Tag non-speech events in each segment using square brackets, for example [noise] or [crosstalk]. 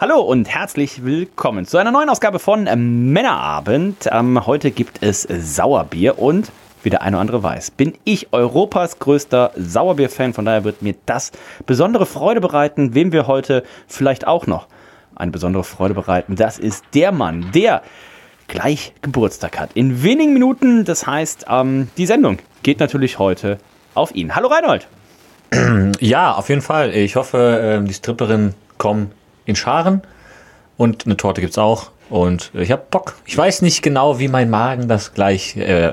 Hallo und herzlich willkommen zu einer neuen Ausgabe von ähm, Männerabend. Ähm, heute gibt es Sauerbier und wie der eine oder andere weiß, bin ich Europas größter Sauerbier-Fan. Von daher wird mir das besondere Freude bereiten, wem wir heute vielleicht auch noch eine besondere Freude bereiten. Das ist der Mann, der gleich Geburtstag hat. In wenigen Minuten, das heißt, ähm, die Sendung geht natürlich heute auf ihn. Hallo Reinhold. [clears throat] Ja, auf jeden Fall. Ich hoffe, ähm, die Stripperinnen kommen in Scharen und eine Torte gibt's auch. Und ich habe Bock. Ich weiß nicht genau, wie mein Magen das gleich äh,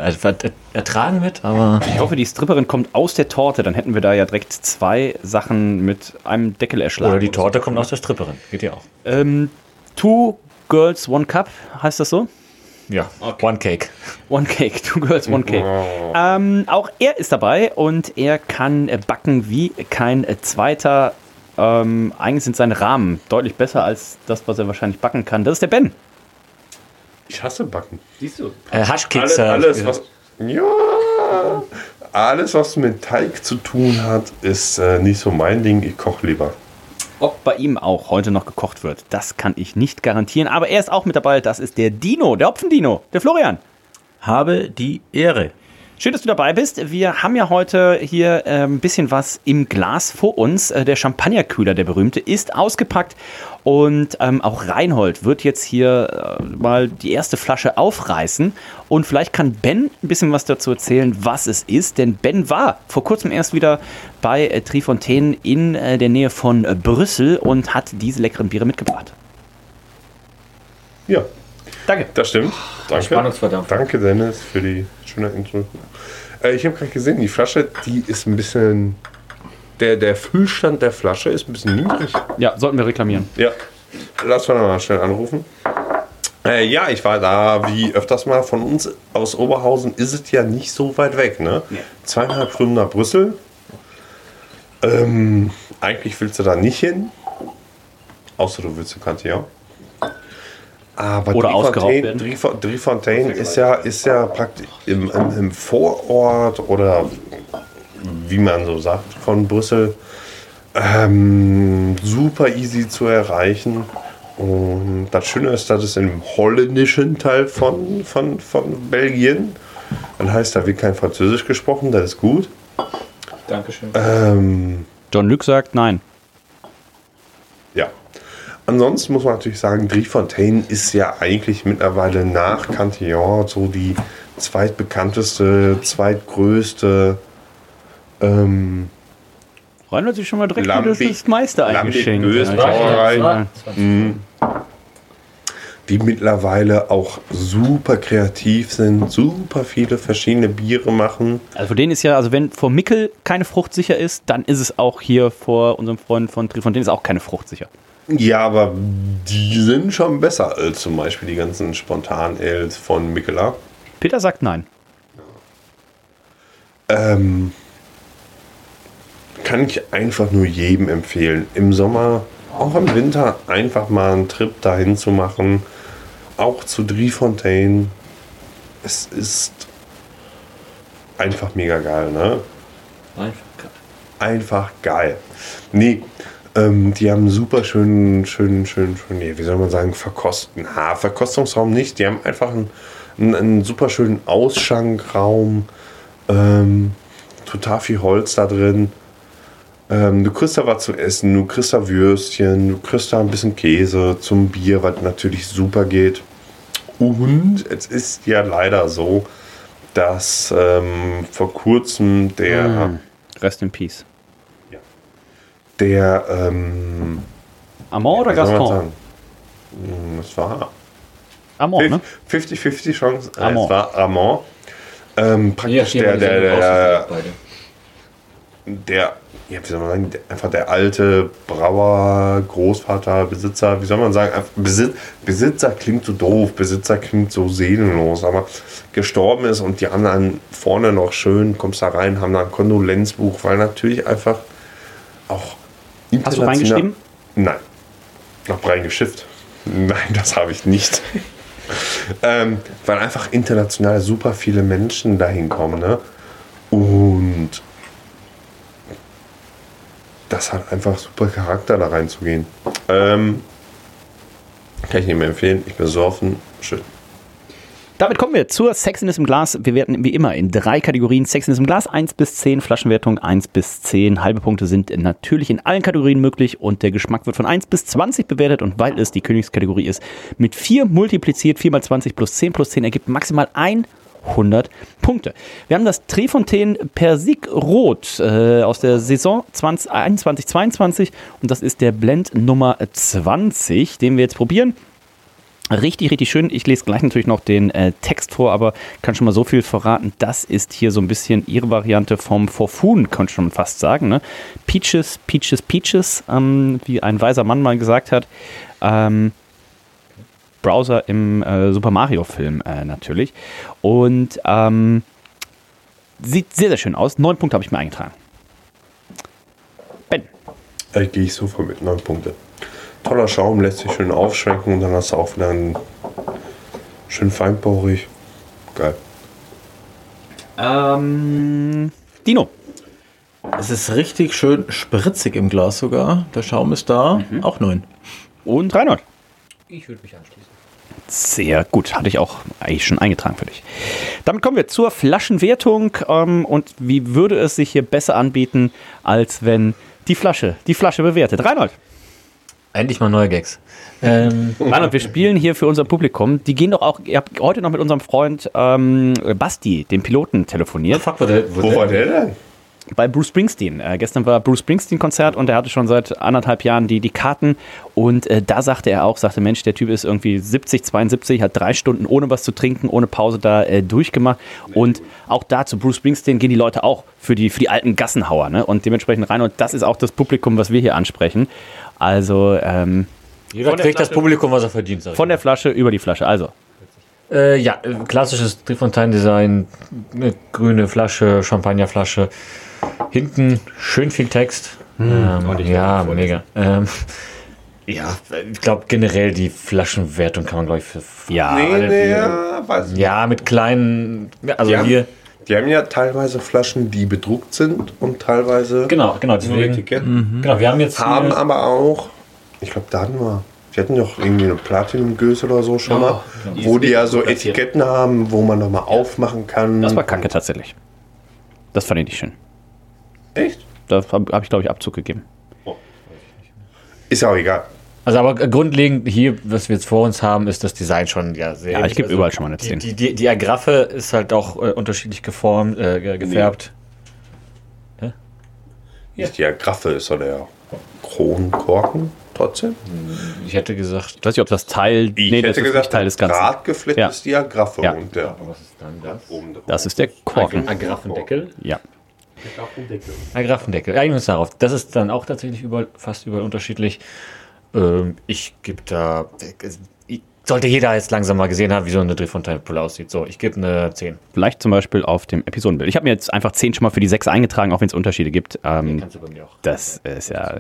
ertragen wird, aber. Ich hoffe, die Stripperin kommt aus der Torte. Dann hätten wir da ja direkt zwei Sachen mit einem Deckel erschlagen. Oder die Torte kommt aus der Stripperin. Geht ja auch. Ähm, two Girls, One Cup, heißt das so? Ja, okay. One Cake. One Cake, Two Girls, One Cake. Ähm, auch er ist dabei und er kann backen wie kein zweiter. Ähm, eigentlich sind seine Rahmen deutlich besser als das, was er wahrscheinlich backen kann. Das ist der Ben. Ich hasse Backen. Siehst du? Äh. Alles, alles, was, ja, alles, was mit Teig zu tun hat, ist äh, nicht so mein Ding. Ich koche lieber. Ob bei ihm auch heute noch gekocht wird, das kann ich nicht garantieren. Aber er ist auch mit dabei. Das ist der Dino, der Hopfendino, der Florian. Habe die Ehre. Schön, dass du dabei bist. Wir haben ja heute hier ein bisschen was im Glas vor uns. Äh, der Champagnerkühler, der berühmte, ist ausgepackt. Und ähm, auch Reinhold wird jetzt hier äh, mal die erste Flasche aufreißen. Und vielleicht kann Ben ein bisschen was dazu erzählen, was es ist. Denn Ben war vor kurzem erst wieder bei äh, Trifontaine in äh, der Nähe von äh, Brüssel und hat diese leckeren Biere mitgebracht. Ja. Danke. Das stimmt. Danke. Spannungsverdammt. Danke, Dennis, für die schöne Intro. Äh, ich habe gerade gesehen, die Flasche, die ist ein bisschen. Der, der Füllstand der Flasche ist ein bisschen niedrig. Ja, sollten wir reklamieren. Ja. Lass mal mal schnell anrufen. Äh, ja, ich war da wie öfters mal von uns aus Oberhausen ist es ja nicht so weit weg, ne? Ja. Zweieinhalb Stunden nach Brüssel. Ähm, eigentlich willst du da nicht hin. Außer du willst zu Cantillon. Aber Oder ausgeraubt Driefontaine, werden. Driefontaine, Driefontaine ist ja, ist ja praktisch im, im, im Vorort oder wie man so sagt von Brüssel ähm, super easy zu erreichen. Und das Schöne ist, dass es im holländischen Teil von, von, von Belgien, dann heißt, da wird kein Französisch gesprochen, das ist gut. Dankeschön. Ähm, John Luke sagt nein. Ansonsten muss man natürlich sagen, Driefontaine ist ja eigentlich mittlerweile nach Cantillon so die zweitbekannteste, zweitgrößte ähm, Reinhold sich schon mal direkt wieder das Meister eingeschenkt. Ja, Brauerei. ja. Die mittlerweile auch super kreativ sind, super viele verschiedene Biere machen. Also für den ist ja, also wenn vor Mickel keine Frucht sicher ist, dann ist es auch hier vor unserem Freund von Trifontaine ist auch keine Frucht sicher. Ja, aber die sind schon besser als zum Beispiel die ganzen Spontan-Ales von Mikela. Peter sagt nein. Ähm, kann ich einfach nur jedem empfehlen. Im Sommer, auch im Winter, einfach mal einen Trip dahin zu machen. Auch zu Driefontaine. Es ist einfach mega geil, ne? Einfach geil. Nee, ähm, die haben einen super schönen, schönen, schönen, schönen, nee, wie soll man sagen, verkosten. Ha, Verkostungsraum nicht. Die haben einfach einen, einen, einen super schönen Ausschankraum. Ähm, total viel Holz da drin. Ähm, du kriegst da was zu essen, du kriegst da Würstchen, du kriegst da ein bisschen Käse zum Bier, was natürlich super geht. Und es ist ja leider so, dass ähm, vor kurzem der, Mm. Rest in Peace. der ähm, Amor oder Gaston? Hm, Es war Amor, ne? 50-50 Chance. Äh, Amor. Es war Amor. Ähm, praktisch stehen der, der, der, beide. Der, ja, wie soll man sagen, einfach der alte Brauer, Großvater, Besitzer, wie soll man sagen, Besitz, Besitzer klingt so doof, Besitzer klingt so seelenlos, aber gestorben ist und die haben dann vorne noch schön, kommst da rein, haben da ein Kondolenzbuch, weil natürlich einfach auch Hast du reingeschrieben? Nein. Hab reingeschifft. Nein, das habe ich nicht. [laughs] ähm, weil einfach international super viele Menschen dahin kommen. Ne? Und das hat einfach super Charakter, da reinzugehen. Ähm, kann ich nicht mehr empfehlen. Ich besorfen. Schön. Damit kommen wir zur Sexiness im Glas. Wir werten wie immer in drei Kategorien Sexiness im Glas 1 bis 10, Flaschenwertung 1 bis 10. Halbe Punkte sind natürlich in allen Kategorien möglich und der Geschmack wird von 1 bis 20 bewertet und weil es die Königskategorie ist, mit 4 multipliziert, 4 mal 20 plus 10 plus 10 ergibt maximal 100 Punkte. Wir haben das Trefontaine Persik Rot äh, aus der Saison 2021 22 und das ist der Blend Nummer 20, den wir jetzt probieren. Richtig, richtig schön. Ich lese gleich natürlich noch den äh, Text vor, aber kann schon mal so viel verraten. Das ist hier so ein bisschen ihre Variante vom Forfun, könnte schon fast sagen. Ne? Peaches, Peaches, Peaches, ähm, wie ein weiser Mann mal gesagt hat. Ähm, Browser im äh, Super Mario-Film äh, natürlich. Und ähm, sieht sehr, sehr schön aus. Neun Punkte habe ich mir eingetragen. Ben. Da gehe ich sofort mit 9 Punkte. Toller Schaum, lässt sich schön aufschwenken und dann hast du auch wieder einen schön feinporig. Geil. Ähm, Dino. Es ist richtig schön spritzig im Glas sogar. Der Schaum ist da. Auch neun. Und Reinhold. Ich würde mich anschließen. Sehr gut, hatte ich auch eigentlich schon eingetragen für dich. Damit kommen wir zur Flaschenwertung ähm, und wie würde es sich hier besser anbieten, als wenn die Flasche, die Flasche bewertet. Reinhold. Endlich mal neue Gags. Ähm, [laughs] Reinhold, wir spielen hier für unser Publikum. Die gehen doch auch, ihr habt heute noch mit unserem Freund ähm, Basti, dem Piloten, telefoniert. fuck, wo, der, Wo war der denn? Bei Bruce Springsteen. Äh, gestern war Bruce Springsteen-Konzert und er hatte schon seit anderthalb Jahren die, die Karten. Und äh, da sagte er auch, sagte, Mensch, der Typ ist irgendwie 70, 72, hat drei Stunden ohne was zu trinken, ohne Pause da äh, durchgemacht. Und auch da zu Bruce Springsteen gehen die Leute auch für die, für die alten Gassenhauer. Ne? Und dementsprechend rein. Und das ist auch das Publikum, was wir hier ansprechen. Also ähm, Jeder kriegt das Flasche- Publikum, was er verdient. Von der Flasche über die Flasche. Also, Äh, ja, äh, klassisches Trifontaine-Design, eine grüne Flasche, Champagnerflasche. Hinten schön viel Text. ähm, ja, mega. Ähm, [laughs] ja, ich glaube generell die Flaschenwertung kann man, glaube ich, für. ja. Nee, nee, ja, weiß ich. Ja, mit kleinen. Also Die haben, hier. die haben ja teilweise Flaschen, die bedruckt sind und teilweise Genau, genau. Deswegen, Etiketten. genau, wir haben jetzt. Haben aber auch, ich glaube, da hatten wir, wir hatten doch irgendwie eine Platinum-Göse oder so schon mal, wo die ja so Etiketten haben, wo man nochmal aufmachen kann. Das war kacke tatsächlich. Das fand ich nicht schön. Echt? Da habe hab ich, glaube ich, Abzug gegeben. Ist ja auch egal. also, aber grundlegend hier, was wir jetzt vor uns haben, ist das Design schon ja sehr. Ja, ich gebe also überall schon mal eine Die, 10. die, die, die Agraffe ist halt auch äh, unterschiedlich geformt, äh, ge- gefärbt. Nicht die Agraffe, ist doch der Kronkorken trotzdem. Ich hätte gesagt, Ich weiß nicht, ob das Teil. Ich nee, das hätte ist gesagt, Teil des Ganzen. Drahtgeflecht Ja. ist die Agraffe Ja. und der was ist dann das? oben. Das ist der Korken. Agraffendeckel. Ja. Agraffendeckel. Einigen wir uns darauf. Das ist dann auch tatsächlich überall, fast überall unterschiedlich. Ähm, ich gebe da. Sollte jeder jetzt langsam mal gesehen haben, wie so eine Drehfontaine-Pulle aussieht. So, ich gebe eine 10. Vielleicht zum Beispiel auf dem Episodenbild. Ich habe mir jetzt einfach 10 schon mal für die 6 eingetragen, auch wenn es Unterschiede gibt. Ähm, Kannst du bei mir auch. das ist ja.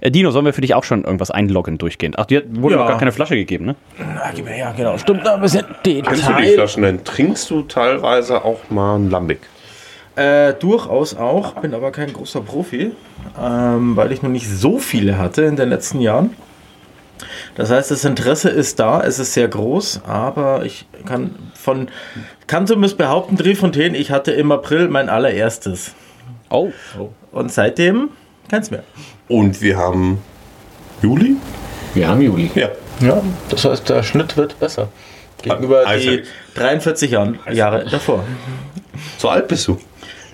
Äh, Dino, sollen wir für dich auch schon irgendwas einloggen durchgehend? Ach, dir wurde Ja. noch gar keine Flasche gegeben, ne? Ah, gib mir ja, genau. Stimmt, da ein bisschen Kennst du die Detail. Flaschen denn? Trinkst du teilweise auch mal ein Lambic? Äh, durchaus auch, bin aber kein großer Profi, ähm, weil ich noch nicht so viele hatte in den letzten Jahren. Das heißt, das Interesse ist da, es ist sehr groß, aber ich kann von kann zumindest behaupten, Drehfontaine, ich hatte im April mein allererstes. Oh. Und seitdem keins mehr. Und wir haben Juli? Wir haben Juli. Ja. Ja, das heißt, der Schnitt wird besser. Gegenüber Also- die 43 Jahren, Jahre davor. So alt bist du.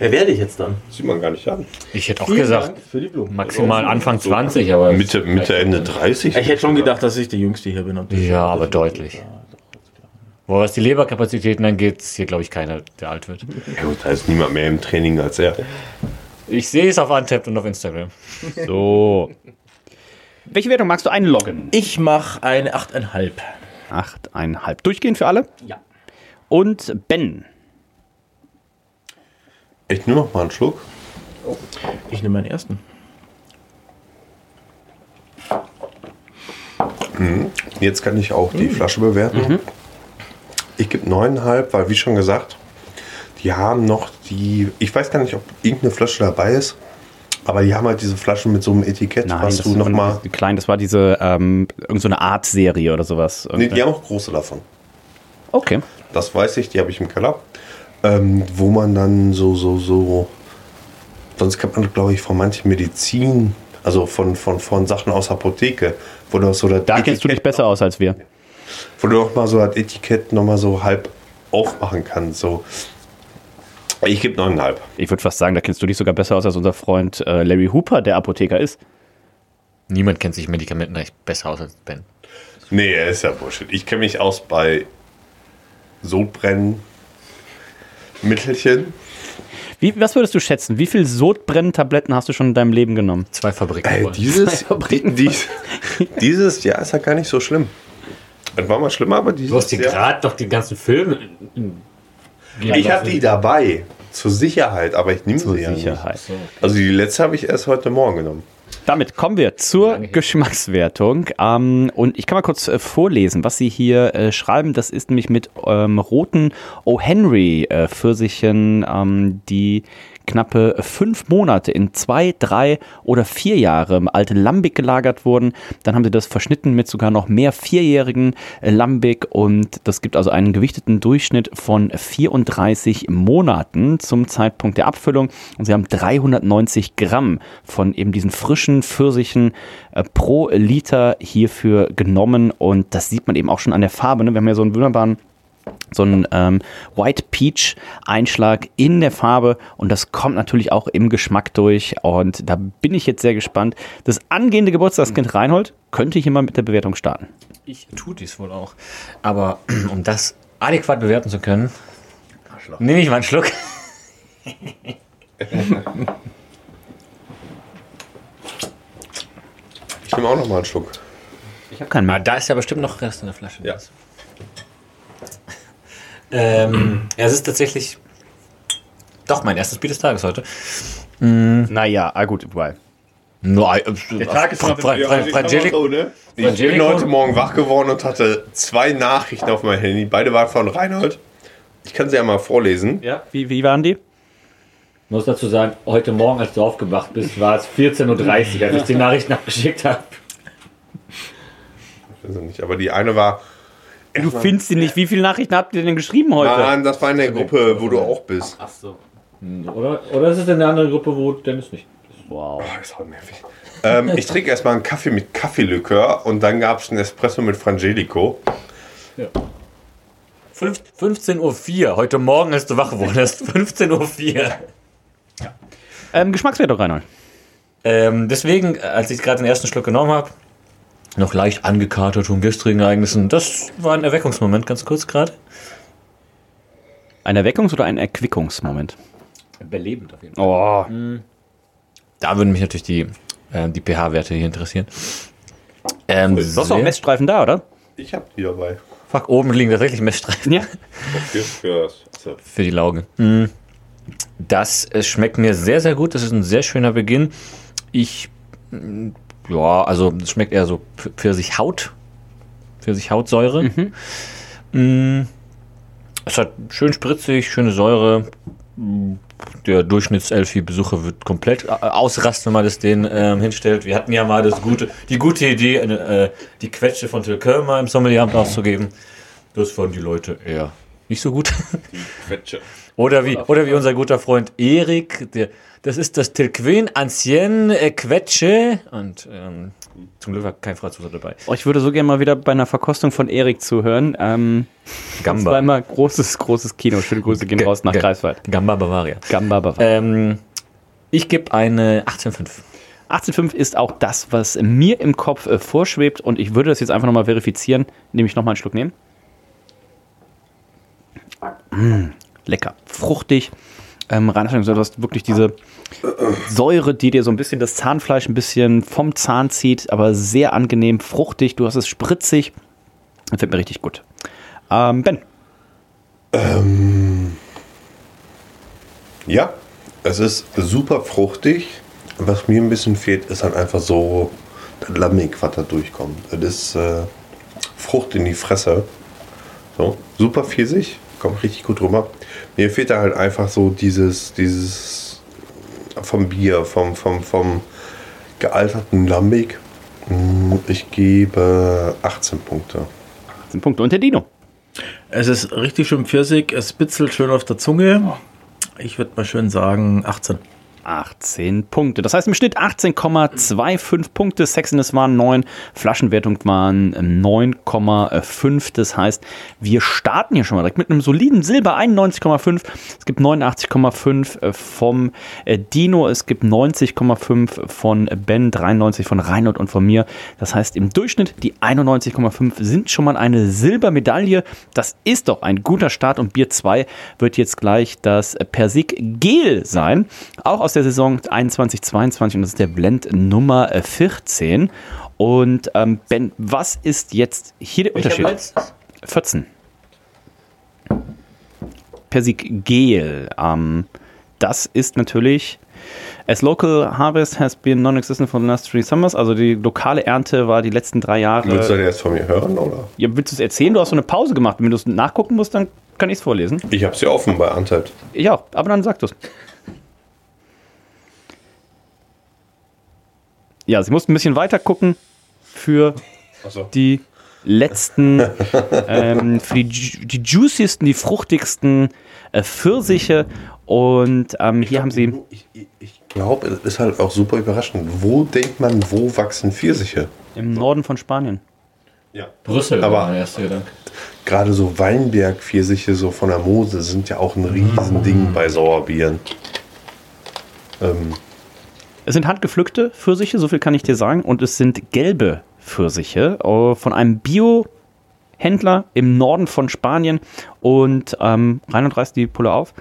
Wer werde ich jetzt dann? Sieht man gar nicht an. Ich hätte auch gesagt, für die Blumen. maximal Anfang 20, aber. Mitte, Mitte Ende 30? Ich hätte schon gedacht, dass ich der Jüngste hier bin. Ja, aber deutlich. Wo was die Leberkapazitäten angeht, ist hier, glaube ich, keiner, der alt wird. Ja gut, da ist niemand mehr im Training als er. Ich sehe es auf Untapped und auf Instagram. [laughs] So. Welche Wertung magst du einloggen? Ich mache eine 8,5. 8,5. Durchgehend für alle? Ja. Und Ben. Ich nehme noch mal einen Schluck. Ich nehme meinen ersten. Jetzt kann ich auch die Flasche bewerten. Ich gebe 9,5, weil wie schon gesagt, die haben noch die, ich weiß gar nicht, ob irgendeine Flasche dabei ist, aber die haben halt diese Flaschen mit so einem Etikett, was das du noch war mal, die klein, das war diese ähm, irgend so Art-Serie oder sowas. nee, die haben auch große davon. okay. Das weiß ich, die habe ich im Keller. Ähm, wo man dann so, so, so. Sonst kennt man, glaube ich, von manchen Medizin, also von, von, von Sachen aus Apotheke, wo du so das Da kennst du dich besser aus als wir. wo du noch mal so das Etikett noch mal so halb aufmachen kannst. So. Ich gebe neuneinhalb. Ich würde fast sagen, da kennst du dich sogar besser aus als unser Freund äh, Larry Hooper, der Apotheker ist. Niemand kennt sich medikamentenrecht besser aus als Ben. Nee, er ist ja Bullshit. Ich kenne mich aus bei Sodbrennen, Mittelchen. Wie, was würdest du schätzen? Wie viel Sodbrenntabletten hast du schon in deinem Leben genommen? Zwei Fabriken. Ey, dieses, die, dies, dieses Jahr ist ja gar nicht so schlimm. Es war mal schlimmer, aber dieses Du hast dir gerade doch die ganzen Filme. Ich habe die dabei. Zur Sicherheit, aber ich nehme sie ja nicht. Sicherheit. Also die letzte habe ich erst heute Morgen genommen. Damit kommen wir zur Geschmackswertung. Ähm, und ich kann mal kurz äh, vorlesen, was Sie hier äh, schreiben. Das ist nämlich mit ähm, roten O. Henry äh, Pfirsichen, ähm, die knappe fünf Monate in zwei, drei oder vier Jahre im alten Lambic gelagert wurden. Dann haben sie das verschnitten mit sogar noch mehr vierjährigen äh, Lambic und das gibt also einen gewichteten Durchschnitt von 34 Monaten zum Zeitpunkt der Abfüllung und sie haben 390 Gramm von eben diesen frischen Pfirsichen äh, pro Liter hierfür genommen und das sieht man eben auch schon an der Farbe. Ne? Wir haben ja so einen wunderbaren so ein ähm, White Peach Einschlag in der Farbe und das kommt natürlich auch im Geschmack durch und da bin ich jetzt sehr gespannt. Das angehende Geburtstagskind Reinhold könnte hier mal mit der Bewertung starten. Ich tue dies wohl auch. Aber um das adäquat bewerten zu können, nehme ich mal einen Schluck. Ich nehme auch noch mal einen Schluck. Ich habe keinen Ah, mehr. da ist ja bestimmt noch Rest in der Flasche. Ja. Ähm, ja, es ist tatsächlich doch mein erstes Bier des Tages heute. Naja, ah gut, weil. Nur, äh, der Tag ist Fra- Fra- Fra- Frangelico. ne? Ich bin heute Morgen wach geworden und hatte zwei Nachrichten auf meinem Handy. Beide waren von Reinhold. Ich kann sie ja mal vorlesen. Ja. Wie, wie waren die? muss dazu sagen, heute Morgen, als du aufgewacht bist, war es 14.30 Uhr, als ich die [laughs] Nachrichten abgeschickt habe. Also nicht, aber die eine war. Du findest sie nicht. Wie viele Nachrichten habt ihr denn geschrieben heute? Mann, das war in der Gruppe, wo du auch bist. Ach so. Oder, oder ist es in der anderen Gruppe, wo Dennis nicht Wow. Oh, ist auch nervig. ähm, ich trinke erstmal einen Kaffee mit Kaffeelikör und dann gab es einen Espresso mit Frangelico. 15.04 Uhr, heute Morgen, als du wach wurdest. 15.04 Uhr. Ähm, Geschmackswertung, Reinhold. Ähm, deswegen, als ich gerade den ersten Schluck genommen habe, noch leicht angekatert von gestrigen Ereignissen. Das war ein Erweckungsmoment, ganz kurz gerade. Ein Erweckungs- oder ein Erquickungsmoment? Belebend auf jeden Fall. Oh. Da würden mich natürlich die, äh, die pH-Werte hier interessieren. Ähm, Du hast auch Messstreifen da, oder? Ich habe die dabei. Fuck, oben liegen tatsächlich Messstreifen. Ja. Für, die Lauge. Mm. Das schmeckt mir sehr, sehr gut. Das ist ein sehr schöner Beginn. Ich, ja, also es schmeckt eher so Pfirsich-Haut. Pfirsich-Hautsäure. Mm. Es hat schön spritzig, schöne Säure. Mm. Der Durchschnitts-Elfi-Besucher wird komplett äh, ausrasten, wenn man das denen ähm, hinstellt. Wir hatten ja mal das gute, die gute Idee, eine, äh, die Quetsche von Till Kölmer im Sommelieramt auszugeben. Das fanden die Leute eher nicht so gut. Quetsche. [laughs] Oder wie, oder wie unser guter Freund Erik, der, das ist das Tilquin Ancien äh, Quetsche. Und ähm, zum Glück war kein Franzose dabei. Oh, ich würde so gerne mal wieder bei einer Verkostung von Erik zuhören. Ähm, das war Gamba. immer großes, großes Kino. Schöne Grüße gehen Ge- raus nach Greifswald. Gamba Bavaria. Gamba Bavaria. Ähm, ich gebe eine 18,5. 18,5 ist auch das, was mir im Kopf äh, vorschwebt. Und ich würde das jetzt einfach nochmal verifizieren, indem ich nochmal einen Schluck nehme. Mm, lecker. Fruchtig. Ähm, gesagt, du hast wirklich diese Säure, die dir so ein bisschen das Zahnfleisch ein bisschen vom Zahn zieht, aber sehr angenehm, fruchtig. Du hast es spritzig. Das fällt mir richtig gut. Ähm, ben. Ähm, ja, es ist super fruchtig. Was mir ein bisschen fehlt, ist halt einfach so das Lammig, was da durchkommt. Das ist äh, Frucht in die Fresse. So, super Pfirsich, kommt richtig gut rüber. Mir fehlt da halt einfach so dieses, dieses vom Bier, vom, vom, vom gealterten Lambic. Mm, Ich gebe 18 Punkte. 18 Punkte. Und der Dino. Es ist richtig schön Pfirsich, es bitzelt schön auf der Zunge. Ich würde mal schön sagen 18. 18 Punkte. Das heißt im Schnitt 18,25 Punkte. Sexiness waren 9, Flaschenwertung waren 9,5. Das heißt, wir starten hier schon mal direkt mit einem soliden Silber 91,5. Es gibt 89,5 vom äh, Dino, es gibt 90,5 von Ben, 93 von Reinhold und von mir. Das heißt, im Durchschnitt die 91,5 sind schon mal eine Silbermedaille. Das ist doch ein guter Start und Bier 2 wird jetzt gleich das Persik Gel sein. Auch aus der Saison 21-22 und das ist der Blend Nummer 14. Und ähm, Ben, was ist jetzt hier der Unterschied? 14. Persik Gel. Ähm, das ist natürlich. As local harvest has been non-existent for the last three summers. Also die lokale Ernte war die letzten drei Jahre. Willst du das jetzt von mir hören, oder? Ja, willst du es erzählen? Du hast so eine Pause gemacht. Wenn du es nachgucken musst, dann kann ich es vorlesen. Ich habe sie offen bei Untapped. Ja, aber dann sag du es. Ja, sie mussten ein bisschen weiter gucken für so. die letzten, [laughs] ähm, für die, die juiciesten, die fruchtigsten äh, Pfirsiche. Und ähm, hier haben sie. Ich, ich, ich glaube, es ist halt auch super überraschend. Wo denkt man, wo wachsen Pfirsiche? Im Norden von Spanien. Ja. Brüssel Aber- war mein erster Gedanke. Gerade so Weinberg-Pfirsiche so von der Mose sind ja auch ein Riesending bei Sauerbieren. Ähm, Es sind handgepflückte Pfirsiche, so viel kann ich dir sagen. Und es sind gelbe Pfirsiche äh, von einem Bio-Händler im Norden von Spanien. Und ähm, Reinhard reißt die Pulle auf.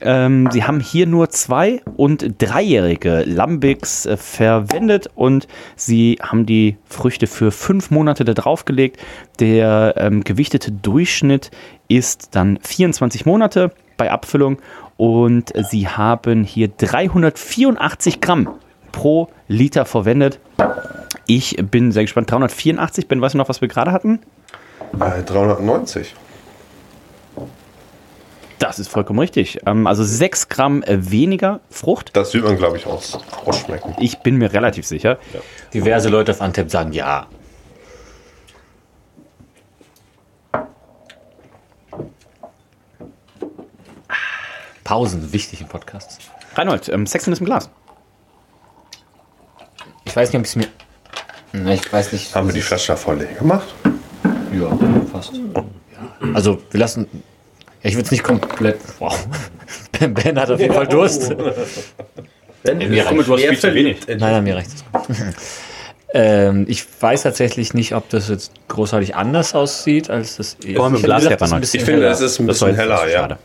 Ähm, sie haben hier nur zwei- und dreijährige Lambics äh, verwendet und sie haben die Früchte für fünf Monate da draufgelegt. Der ähm, gewichtete Durchschnitt ist dann 24 Monate bei Abfüllung und sie haben hier 384 Gramm pro Liter verwendet. Ich bin sehr gespannt. 384, Ben, weißt du noch, was wir gerade hatten? äh, 390. Das ist vollkommen richtig. Ähm, also 6 Gramm äh, weniger Frucht. Das wird man, glaube ich, aus, ausschmecken. Ich bin mir relativ sicher. Diverse Leute auf Antep sagen ja. Pausen, wichtig im Podcast. Reinhold, ähm, Sexen ist im Glas. Ich weiß nicht, ob ich es mir. Na, ich weiß nicht. Haben wir die Flasche voll leer gemacht? Ja, fast. Also, wir lassen. Ja, ich würde es nicht komplett. Wow. [laughs] Ben, ben hat auf jeden Fall Durst. Ben, mir reicht- du hast viel zu wenig. Nein, nein, mir reicht es. [laughs] ähm, ich weiß tatsächlich nicht, ob das jetzt großartig anders aussieht als das. Vor allem im Ich das ist ein bisschen Ich finde, heller. es ist ein Das bisschen jetzt heller, ja.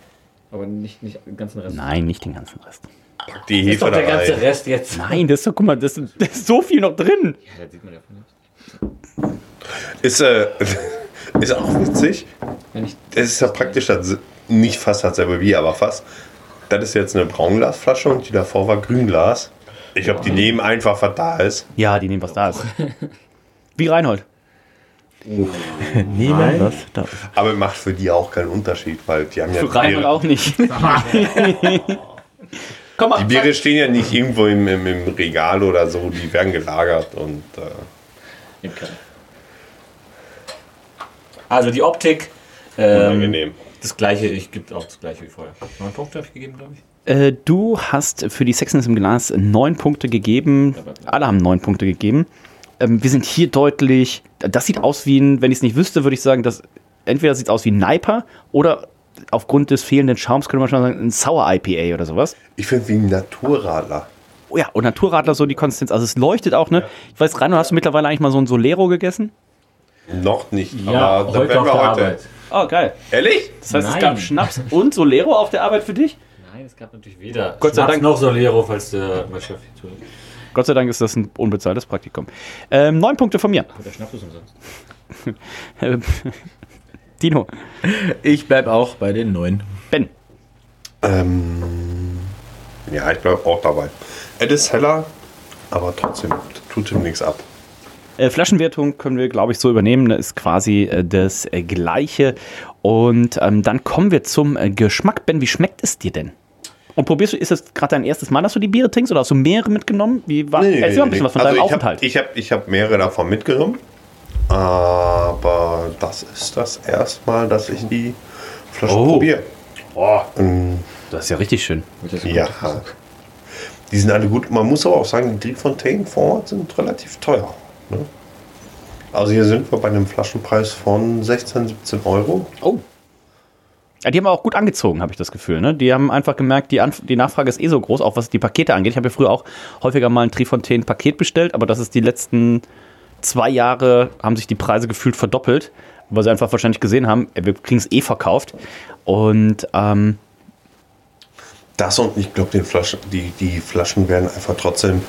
Aber nicht, nicht den ganzen Rest. Nein, nicht den ganzen Rest. Pack die ist Hefe doch da der ganze rein. Rest jetzt. Nein, das ist doch, guck mal, das, das ist so viel noch drin. Ja, sieht man ja von nicht. Ist, äh, [laughs] ist auch witzig. Es ist ja praktisch das, nicht fast dasselbe wie, aber fast. Das ist jetzt eine Braunglasflasche und die davor war Grünglas. Ich glaube, die nehmen einfach, was da ist. Ja, die nehmen, was da ist. Wie Reinhold. [laughs] Niemand was? Da. Aber macht für die auch keinen Unterschied, weil die haben ja. Für Biere- auch nicht. [laughs] Komm mal. Die Biere stehen ja nicht irgendwo im, im, im Regal oder so, die werden gelagert und äh, also die Optik. Ähm, unangenehm. das gleiche, ich gebe auch das gleiche wie vorher. Neun Punkte habe ich gegeben, glaube ich. Äh, du hast für die Sexiness im Glas neun Punkte gegeben. Alle haben neun Punkte gegeben. Ähm, wir sind hier deutlich. Das sieht aus wie ein, wenn ich es nicht wüsste, würde ich sagen, dass entweder sieht es aus wie ein Niper oder aufgrund des fehlenden Schaums könnte man schon sagen, ein Sour IPA oder sowas. Ich finde wie ein Naturradler. Oh ja, und Naturradler so die Konsistenz. Also es leuchtet auch, ne? Ich weiß, Reinhold, hast du mittlerweile eigentlich mal so ein Solero gegessen? Noch nicht, Ja, aber da heute werden auf wir der heute. Arbeit. Oh, geil. Ehrlich? Das heißt, es Nein. gab Schnaps und Solero auf der Arbeit für dich? Nein, es gab natürlich weder. Gott sei Schnaps Dank. noch Solero, falls der mein Chef hier. Gott sei Dank ist das ein unbezahltes Praktikum. Ähm, neun Punkte von mir. Der Schnaps ist umsonst. [laughs] Dino, Ich bleib auch bei den neun. Ben, Ähm, ja, ich bleibe auch dabei. Es ist heller, aber trotzdem tut ihm nichts ab. Äh, Flaschenwertung können wir, glaube ich, so übernehmen. Das ist quasi äh, das äh, Gleiche. Und ähm, dann kommen wir zum äh, Geschmack. Ben, wie schmeckt es dir denn? Und probierst du, ist es gerade dein erstes Mal, dass du die Biere trinkst oder hast du mehrere mitgenommen? Wie war, erzähl mal ein bisschen was von also deinem ich Aufenthalt. Hab, ich habe ich hab mehrere davon mitgenommen. Aber das ist das erste Mal, dass ich die Flasche Oh. probiere. Boah, Ähm, das ist ja richtig schön. ja. Die sind alle gut. Man muss aber auch sagen, die Fontaine vor Ort sind relativ teuer. Ne? Also hier sind wir bei einem Flaschenpreis von 16, 17 Euro. Oh. Ja, die haben auch gut angezogen, habe ich das Gefühl. Ne? Die haben einfach gemerkt, die, Anf die Nachfrage ist eh so groß, auch was die Pakete angeht. Ich habe ja früher auch häufiger mal ein Trifontaine-Paket bestellt, aber das ist die letzten zwei Jahre, haben sich die Preise gefühlt verdoppelt, weil sie einfach wahrscheinlich gesehen haben, wir kriegen es eh verkauft. Und ähm, Das und ich glaube, Flaschen, die, die Flaschen werden einfach trotzdem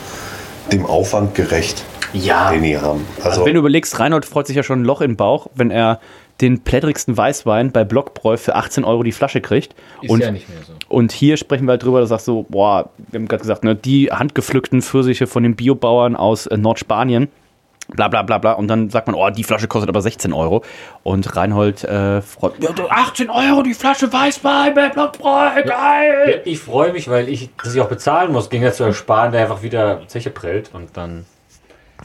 dem Aufwand gerecht, Ja. den die haben. Also, Also, wenn du überlegst, Reinhold freut sich ja schon ein Loch im Bauch, wenn er den plättrigsten Weißwein bei Blockbräu für 18 Euro die Flasche kriegt. Ist und, ja nicht mehr so. und hier sprechen wir halt drüber, da sagst du, boah, wir haben gerade gesagt, ne, die handgepflückten Pfirsiche von den Biobauern aus äh, Nordspanien, bla bla bla bla. Und dann sagt man, oh, die Flasche kostet aber 16 Euro. Und Reinhold äh, freut ja, du, 18 Euro die Flasche Weißwein bei Blockbräu, geil! Ich freue mich, weil ich das ich auch bezahlen muss, gegen zu ersparen, der einfach wieder Zeche prellt und dann.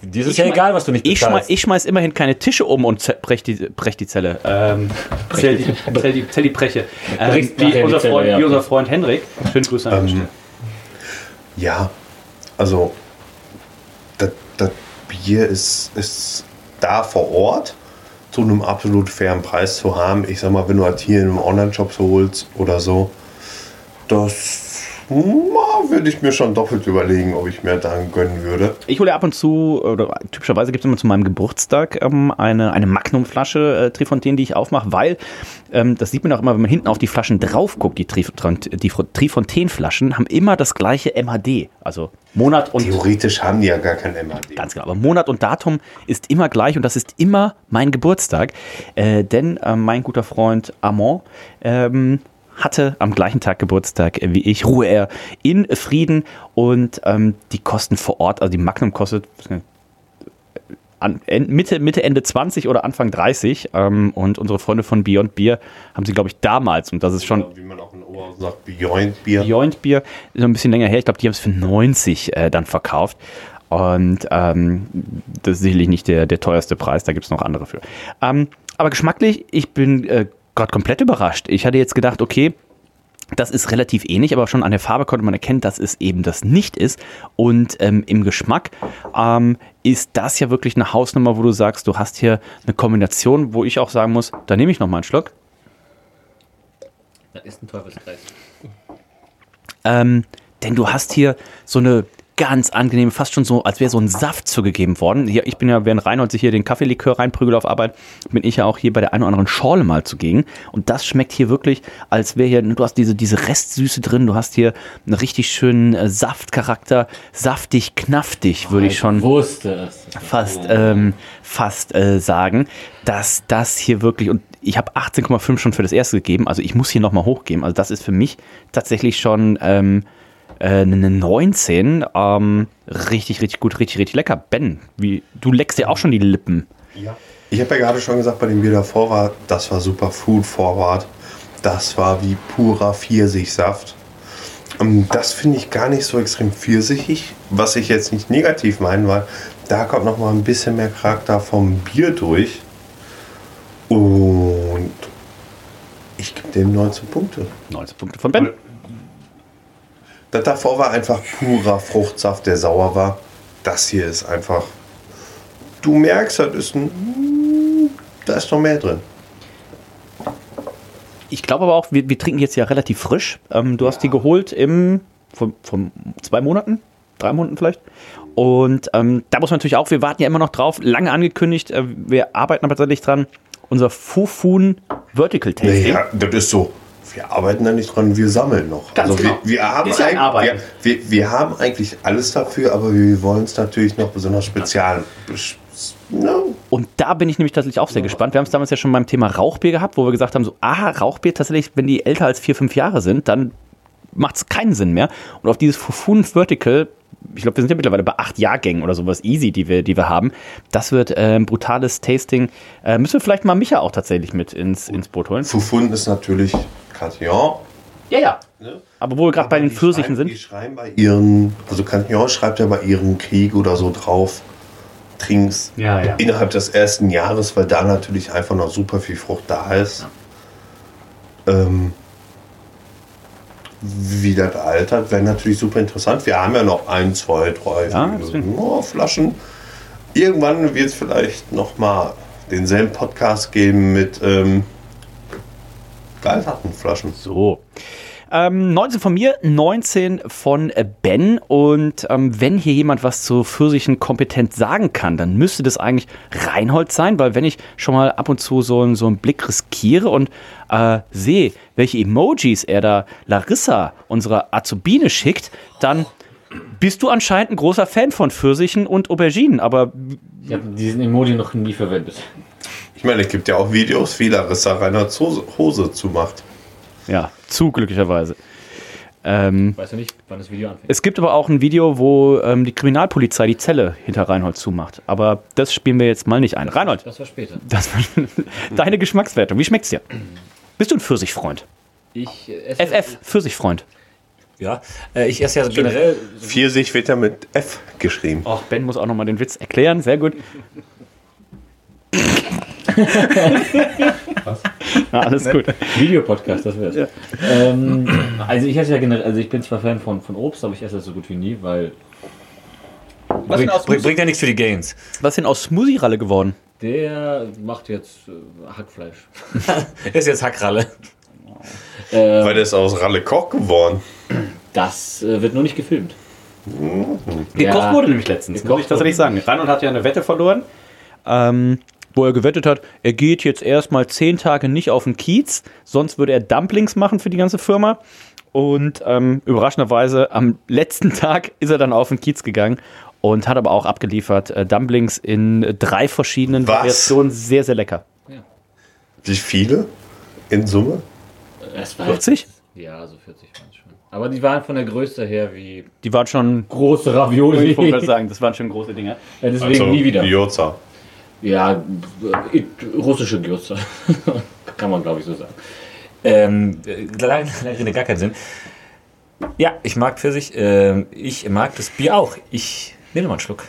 Dir ist ja egal, was du nicht Ich, schmeiß, ich schmeiß immerhin keine Tische um und brech die, brech die Zelle. Ähm, zähl, die, [laughs] zähl, die, zähl die Breche. Ähm, wie, die unser Zelle, Freund, ja, wie unser. Freund Henrik. Schönen Grüße an Ähm, ja, also das, das Bier ist, ist da vor Ort zu einem absolut fairen Preis zu haben. Ich sag mal, wenn du halt hier in einem Online-Shop so holst oder so, das würde ich mir schon doppelt überlegen, ob ich mir dann gönnen würde. Ich hole ab und zu, oder typischerweise gibt es immer zu meinem Geburtstag ähm, eine, eine Magnum-Flasche äh, Trifontaine, die ich aufmache, weil ähm, das sieht man auch immer, wenn man hinten auf die Flaschen drauf guckt, die, Trifont die Trifontaine-Flaschen haben immer das gleiche MHD, also Monat und Theoretisch haben die ja gar kein MAD. Ganz genau. Aber Monat und Datum ist immer gleich und das ist immer mein Geburtstag. Äh, denn äh, mein guter Freund Amon ähm, hatte am gleichen Tag Geburtstag äh, wie ich. Ruhe er in Frieden und ähm, die Kosten vor Ort, also die Magnum kostet en- Mitte, Mitte, Ende 20 oder Anfang 30. Ähm, und unsere Freunde von Beyond Beer haben sie, glaube ich, damals, und das ist schon Wie man auch in Oberhausen sagt, Beyond Bier. Beyond ist noch ein bisschen länger her. Ich glaube, die haben es für 90 äh, dann verkauft. Und ähm, das ist sicherlich nicht der, der teuerste Preis, da gibt es noch andere für. Ähm, aber geschmacklich, ich bin äh, gerade komplett überrascht. Ich hatte jetzt gedacht, okay, das ist relativ ähnlich, aber schon an der Farbe konnte man erkennen, dass es eben das nicht ist. Und ähm, im Geschmack ähm, ist das ja wirklich eine Hausnummer, wo du sagst, du hast hier eine Kombination, wo ich auch sagen muss, da nehme ich noch mal einen Schluck. Das ist ein Teufelskreis. Ähm, denn du hast hier so eine ganz angenehme, fast schon so, als wäre so ein Saft zugegeben worden. Hier, ich bin ja, während Reinhold sich hier den Kaffeelikör reinprügelt auf Arbeit, bin ich ja auch hier bei der einen oder anderen Schorle mal zugegen. Und das schmeckt hier wirklich, als wäre hier, du hast diese, diese Restsüße drin, du hast hier einen richtig schönen äh, Saftcharakter, saftig, knaftig, würde ich schon wusste es. fast, ähm, fast äh, sagen, dass das hier wirklich, und ich habe 18,5 schon für das erste gegeben, also ich muss hier nochmal hochgeben. Also das ist für mich tatsächlich schon ähm, äh, eine 19. Ähm, richtig, richtig gut, richtig, richtig lecker. Ben, wie, du leckst ja auch schon die Lippen. Ich habe ja gerade schon gesagt, bei dem Bier davor war, das war super Food Forward. Das war wie purer Pfirsichsaft. Ähm, Das finde ich gar nicht so extrem pfirsichig, was ich jetzt nicht negativ meine, weil da kommt noch mal ein bisschen mehr Charakter vom Bier durch. Und ich gebe dem 19 Punkte. 19 Punkte von Ben. Das davor war einfach purer Fruchtsaft, der sauer war. Das hier ist einfach. Du merkst, das ist ein. Da ist noch mehr drin. Ich glaube aber auch, wir, wir trinken jetzt ja relativ frisch. Ähm, du hast die geholt im, von, von zwei Monaten, drei Monaten vielleicht. Und ähm, da muss man natürlich auch, wir warten ja immer noch drauf, lange angekündigt, äh, wir arbeiten aber tatsächlich dran, unser Fufun Vertical Tasting. Ja, das ist so. Wir arbeiten da nicht dran, wir sammeln noch. Ganz also genau. wir, wir, haben ja ein wir, wir, haben eigentlich alles dafür, aber wir wollen es natürlich noch besonders spezial. No. Und da bin ich nämlich tatsächlich auch sehr gespannt. Wir haben es damals ja schon beim Thema Rauchbier gehabt, wo wir gesagt haben, so, aha, Rauchbier tatsächlich, wenn die älter als vier, fünf Jahre sind, dann macht es keinen Sinn mehr. Und auf dieses Fufun Vertical, ich glaube, wir sind ja mittlerweile bei acht Jahrgängen oder sowas easy, die wir, die wir haben. Das wird äh, ein brutales Tasting. Äh, müssen wir vielleicht mal Micha auch tatsächlich mit ins, ins Boot holen? Fufun ist natürlich Cantillon. Ja, ja. Aber wo wir gerade bei den Pfirsichen sind. Die schreiben bei ihren, also Cantillon schreibt ja bei ihrem Krieg oder so drauf, trink's Ja, ja. innerhalb des ersten Jahres, weil da natürlich einfach noch super viel Frucht da ist. Ähm, wie das altert, wäre natürlich super interessant. Wir haben ja noch ein, zwei, drei Ja, oh, Flaschen. Irgendwann wird es vielleicht noch mal denselben Podcast geben mit ähm, gealterten Flaschen. So. Ähm, 19 von mir, 19 von äh, Ben. Und ähm, wenn hier jemand was zu Pfirsichen kompetent sagen kann, dann müsste das eigentlich Reinhold sein, weil wenn ich schon mal ab und zu so, einen- so einen Blick riskiere und äh, sehe, welche Emojis er da Larissa, unserer Azubine, schickt, dann bist du anscheinend ein großer Fan von Pfirsichen und Auberginen. Aber Ich habe diesen Emoji noch nie verwendet. Ich meine, es gibt ja auch Videos, wie Larissa Reinhards Hose, zumacht. ja, zu glücklicherweise. Ähm, Weißt du nicht, wann das Video anfängt? Es gibt aber auch ein Video, wo ähm, die Kriminalpolizei die Zelle hinter Reinhold zumacht. Aber das spielen wir jetzt mal nicht ein. Reinhold, Das war später. das war [laughs] deine Geschmackswertung. Wie schmeckt's dir? Bist du ein Pfirsichfreund? Ich äh, esse. FF, Pfirsichfreund. Ja, äh, ich esse ja generell. Pfirsich wird ja mit F geschrieben. Ach, Ben muss auch nochmal den Witz erklären. Sehr gut. Was? Na, alles gut. Videopodcast, das wär's. Ähm, also ich esse ja generell, also ich bin zwar Fan von, von Obst, aber ich esse das so gut wie nie, weil. Bringt, aus bringt, bringt ja nichts für die Gains. Was ist denn aus Smoothie-Ralle geworden? Der macht jetzt äh, Hackfleisch. [laughs] ist jetzt Hackralle. Weil der ist aus Ralle Koch geworden. Das äh, wird nur nicht gefilmt. Gekocht Ja. wurde nämlich letztens, Gekocht muss ich tatsächlich sagen. Reinhold hat ja eine Wette verloren, ähm, wo er gewettet hat, er geht jetzt erstmal zehn Tage nicht auf den Kiez, sonst würde er Dumplings machen für die ganze Firma. Und ähm, überraschenderweise am letzten Tag ist er dann auf den Kiez gegangen und hat aber auch abgeliefert äh, Dumplings in drei verschiedenen Was? Variationen. Sehr, sehr lecker. Wie viele in Summe? Es war 40? Ja, so 40 waren es schon. Aber die waren von der Größe her wie Die waren schon, große Ravioli. ich wollte sagen, das waren schon große Dinger. Ja, deswegen nie wieder. Gyoza. Ja, russische Gürze. [laughs] Kann man, glaube ich, so sagen. Ähm, äh, lange gar keinen Sinn. Ja, ich mag Pfirsich. Ähm, ich mag das Bier auch. Ich nehme mal einen Schluck.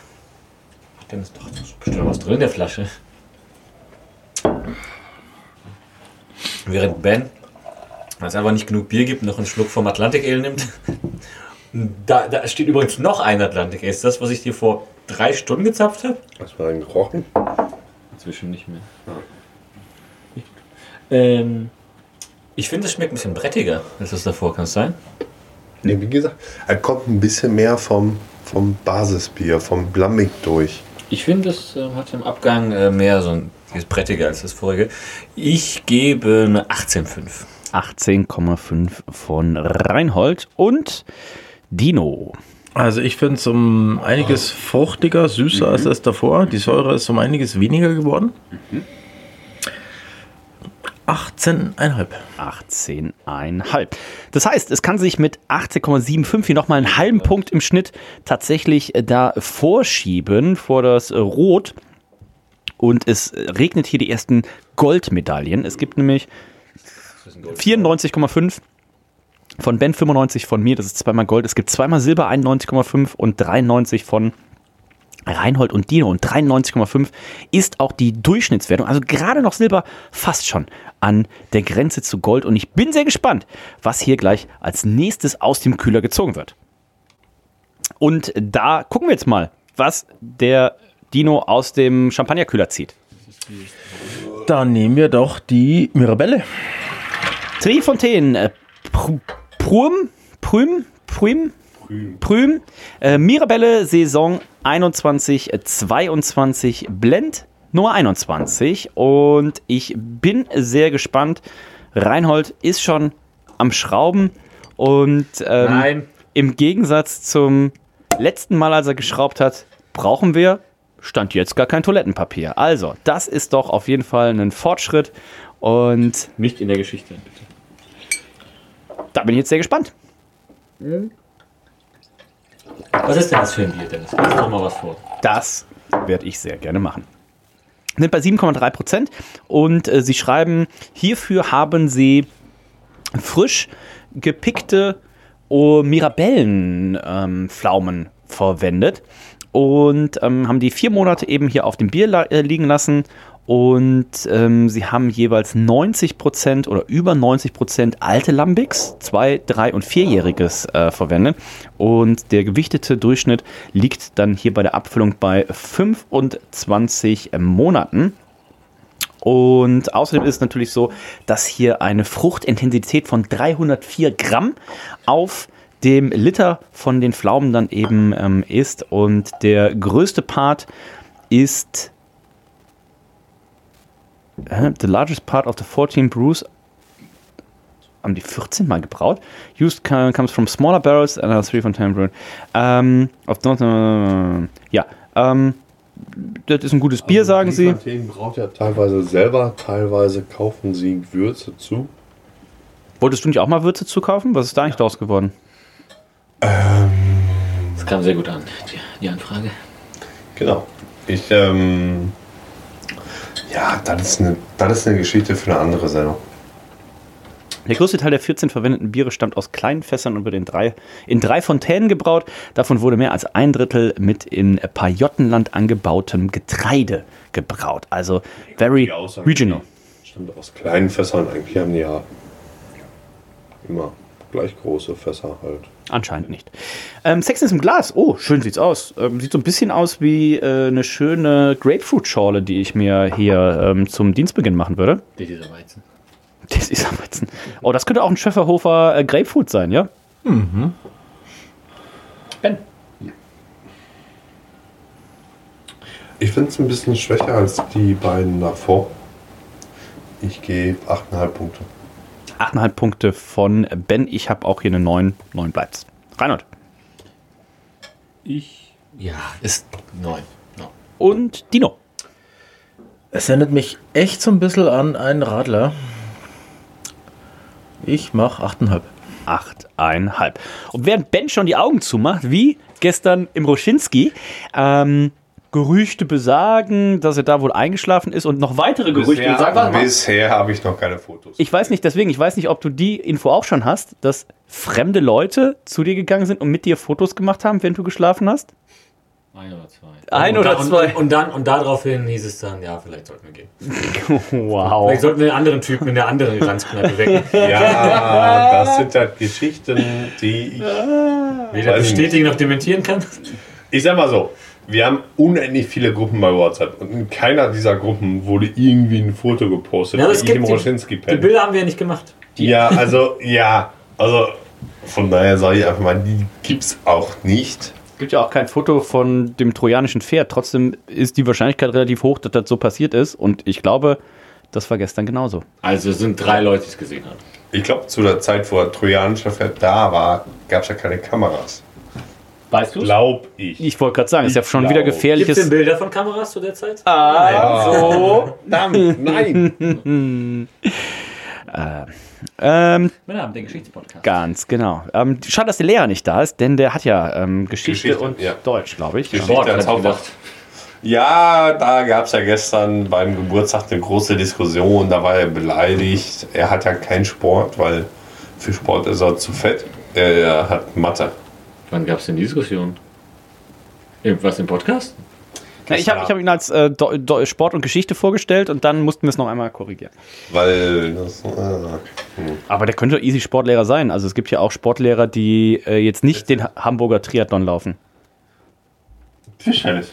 Ach, Denn ist doch bestimmt was drin in der Flasche. Während Ben, weil es einfach nicht genug Bier gibt, noch einen Schluck vom Atlantic Ale nimmt. [laughs] Da, da steht übrigens noch ein Atlantic Ale. Das, was ich dir vor drei Stunden gezapft habe? Hast du mal einen gerochen? Inzwischen nicht mehr. Ähm, ich finde, es schmeckt ein bisschen brettiger, als es davor kann es sein. Nee, wie gesagt, er kommt ein bisschen mehr vom, vom Basisbier, vom Blammig durch. Ich finde, es äh, hat im Abgang äh, mehr so ein ist brettiger als das vorige. Ich gebe eine 18,5. 18,5 von Reinhold und Dino. Also ich finde es um einiges fruchtiger, süßer als das davor. Die Säure ist um einiges weniger geworden. 18,5. 18,5. Das heißt, es kann sich mit 18,75 hier nochmal einen halben Punkt im Schnitt tatsächlich äh, da vorschieben vor das äh, Rot. Und es regnet hier die ersten Goldmedaillen. Es gibt nämlich 94,5 von Ben 95 von mir, das ist zweimal Gold. Es gibt zweimal Silber 91,5 und 93 von Reinhold und Dino und 93,5 ist auch die Durchschnittswertung. Also gerade noch Silber fast schon an der Grenze zu Gold. Und ich bin sehr gespannt, was hier gleich als nächstes aus dem Kühler gezogen wird. Und da gucken wir jetzt mal, was der Dino aus dem Champagnerkühler zieht. Dann nehmen wir doch die Mirabelle. Trifontaine, äh, Prum, Prüm, Prüm, Prüm, äh, Mirabelle Saison 21, äh, 22, Blend Nummer 21 und ich bin sehr gespannt. Reinhold ist schon am Schrauben und ähm, im Gegensatz zum letzten Mal, als er geschraubt hat, brauchen wir, stand jetzt gar kein Toilettenpapier. Also, das ist doch auf jeden Fall ein Fortschritt und Nicht in der Geschichte, bitte. Da bin ich jetzt sehr gespannt. Was ist denn das für ein Bier, Dennis? Lies doch mal was vor. Das werde ich sehr gerne machen. Sind bei 7,3 Prozent und äh, sie schreiben, hierfür haben sie frisch gepickte oh, Mirabellenflaumen verwendet und ähm, haben die vier Monate eben hier auf dem Bier la äh, liegen lassen und ähm, sie haben jeweils 90 Prozent oder über 90 Prozent alte Lambics, zwei, drei und vierjähriges äh, verwendet und der gewichtete Durchschnitt liegt dann hier bei der Abfüllung bei 25 Monaten. Und außerdem ist es natürlich so, dass hier eine Fruchtintensität von 304 Gramm auf dem Liter von den Pflaumen dann eben ähm, ist. Und der größte Part ist äh, the largest part of the 14 brews haben die 14 Mal gebraut. Used co- comes from smaller barrels and are 3 from 10 brewed. Ähm, auf Nord- äh, ja, ähm, das ist ein gutes Bier, sagen sie. Den braucht ja teilweise selber, teilweise kaufen sie Würze zu. Wolltest du nicht auch mal Würze zukaufen? Was ist da eigentlich draus geworden? Das kam sehr gut an, die, die Anfrage. Genau. Ich, ähm, ja, das ist, eine, das ist eine Geschichte für eine andere Sendung. Der größte Teil der 14 verwendeten Biere stammt aus kleinen Fässern und wird in drei, in drei Fontänen gebraut. Davon wurde mehr als ein Drittel mit in Pajottenland angebautem Getreide gebraut. Also very regional. Stimmt, aus kleinen Fässern. Eigentlich haben die ja immer gleich große Fässer halt. Anscheinend nicht. Ähm, Sexiness im Glas. Oh, schön sieht's aus. Ähm, sieht so ein bisschen aus wie äh, eine schöne Grapefruit-Schorle, die ich mir hier ähm, zum Dienstbeginn machen würde. Die dieser Weizen. Das ist am Weizen. Oh, das könnte auch ein Schöfferhofer äh, Grapefruit sein, ja? Ben. Ich finde es ein bisschen schwächer als die beiden davor. Ich gebe 8,5 Punkte. 8,5 Punkte von Ben. Ich habe auch hier eine 9. 9 bleibt's. Reinhold. Ich. Ja, ist neun. No. Und Dino. Es erinnert mich echt so ein bisschen an einen Radler. Ich mache 8,5. 8,5. Und während Ben schon die Augen zumacht, wie gestern im Roschinski, ähm, Gerüchte besagen, dass er da wohl eingeschlafen ist und noch weitere Gerüchte. Sag mal, mal. bisher habe ich noch keine Fotos. Ich weiß nicht, deswegen, ich weiß nicht, ob du die Info auch schon hast, dass fremde Leute zu dir gegangen sind und mit dir Fotos gemacht haben, während du geschlafen hast? Ein oder zwei. Ein und oder da, zwei. Und, und dann und daraufhin hieß es dann, ja, vielleicht sollten wir gehen. [laughs] Wow. Vielleicht sollten wir einen anderen Typen in der anderen Ranzkneipe wecken. [laughs] ja, das sind halt Geschichten, die ich. Weder Weiß ich bestätigen noch dementieren kann. Ich sag mal so, wir haben unendlich viele Gruppen bei WhatsApp und in keiner dieser Gruppen wurde irgendwie ein Foto gepostet. Ja, ich gibt die, die. Bilder haben wir ja nicht gemacht. Ja, also, ja, also von daher sage ich einfach mal, die gibt's auch nicht. Es gibt ja auch kein Foto von dem trojanischen Pferd. Trotzdem ist die Wahrscheinlichkeit relativ hoch, dass das so passiert ist. Und ich glaube, das war gestern genauso. Also es sind drei Leute, die es gesehen haben. Ich glaube, zu der Zeit, wo der trojanische Pferd da war, gab es ja keine Kameras. Weißt du? Glaub ich. Ich wollte gerade sagen, ist ja schon glaub. wieder Gibt es gefährliches. denn Bilder von Kameras zu der Zeit? Oh, [laughs] verdammt, nein. [laughs] Ähm, den Geschichtspodcast. ganz genau. Ähm, schade, dass der Lehrer nicht da ist, denn der hat ja ähm, Geschichte, Geschichte, und ja. Deutsch, glaube ich. Geschichte. Sport, als ich Hauptfach. Ja, da gab es ja gestern beim Geburtstag eine große Diskussion. Da war er beleidigt. Er hat ja keinen Sport, weil für Sport ist er zu fett. Er hat Mathe. Wann gab es denn die Diskussion? Was im Podcast? Ja, ich habe hab ihn als äh, Do Do Sport und Geschichte vorgestellt und dann mussten wir es noch einmal korrigieren. Weil das, äh, Aber der könnte easy Sportlehrer sein. Also es gibt ja auch Sportlehrer, die äh, jetzt nicht den Ha- Hamburger Triathlon laufen. Tischtennis.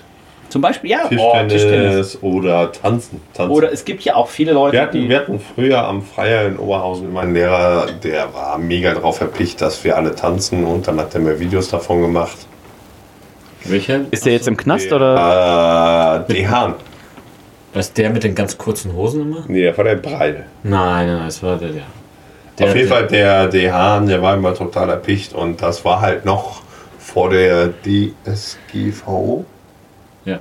Zum Beispiel, ja, Tischtennis, oder Tanzen. Tanzen. Oder es gibt ja auch viele Leute, wir, hatten, die. wir hatten früher am Freier in Oberhausen immer einen Lehrer, der war mega drauf verpicht, dass wir alle tanzen und dann hat er mir Videos davon gemacht. Welcher? Ist der jetzt im Knast oder? Äh, Dehan. Was der mit den ganz kurzen Hosen immer? Nee, der war der Breil. Nein, nein, nein, das war der, der. Auf jeden Fall, der DH, der war immer total erpicht und das war halt noch vor der DSGVO. Ja.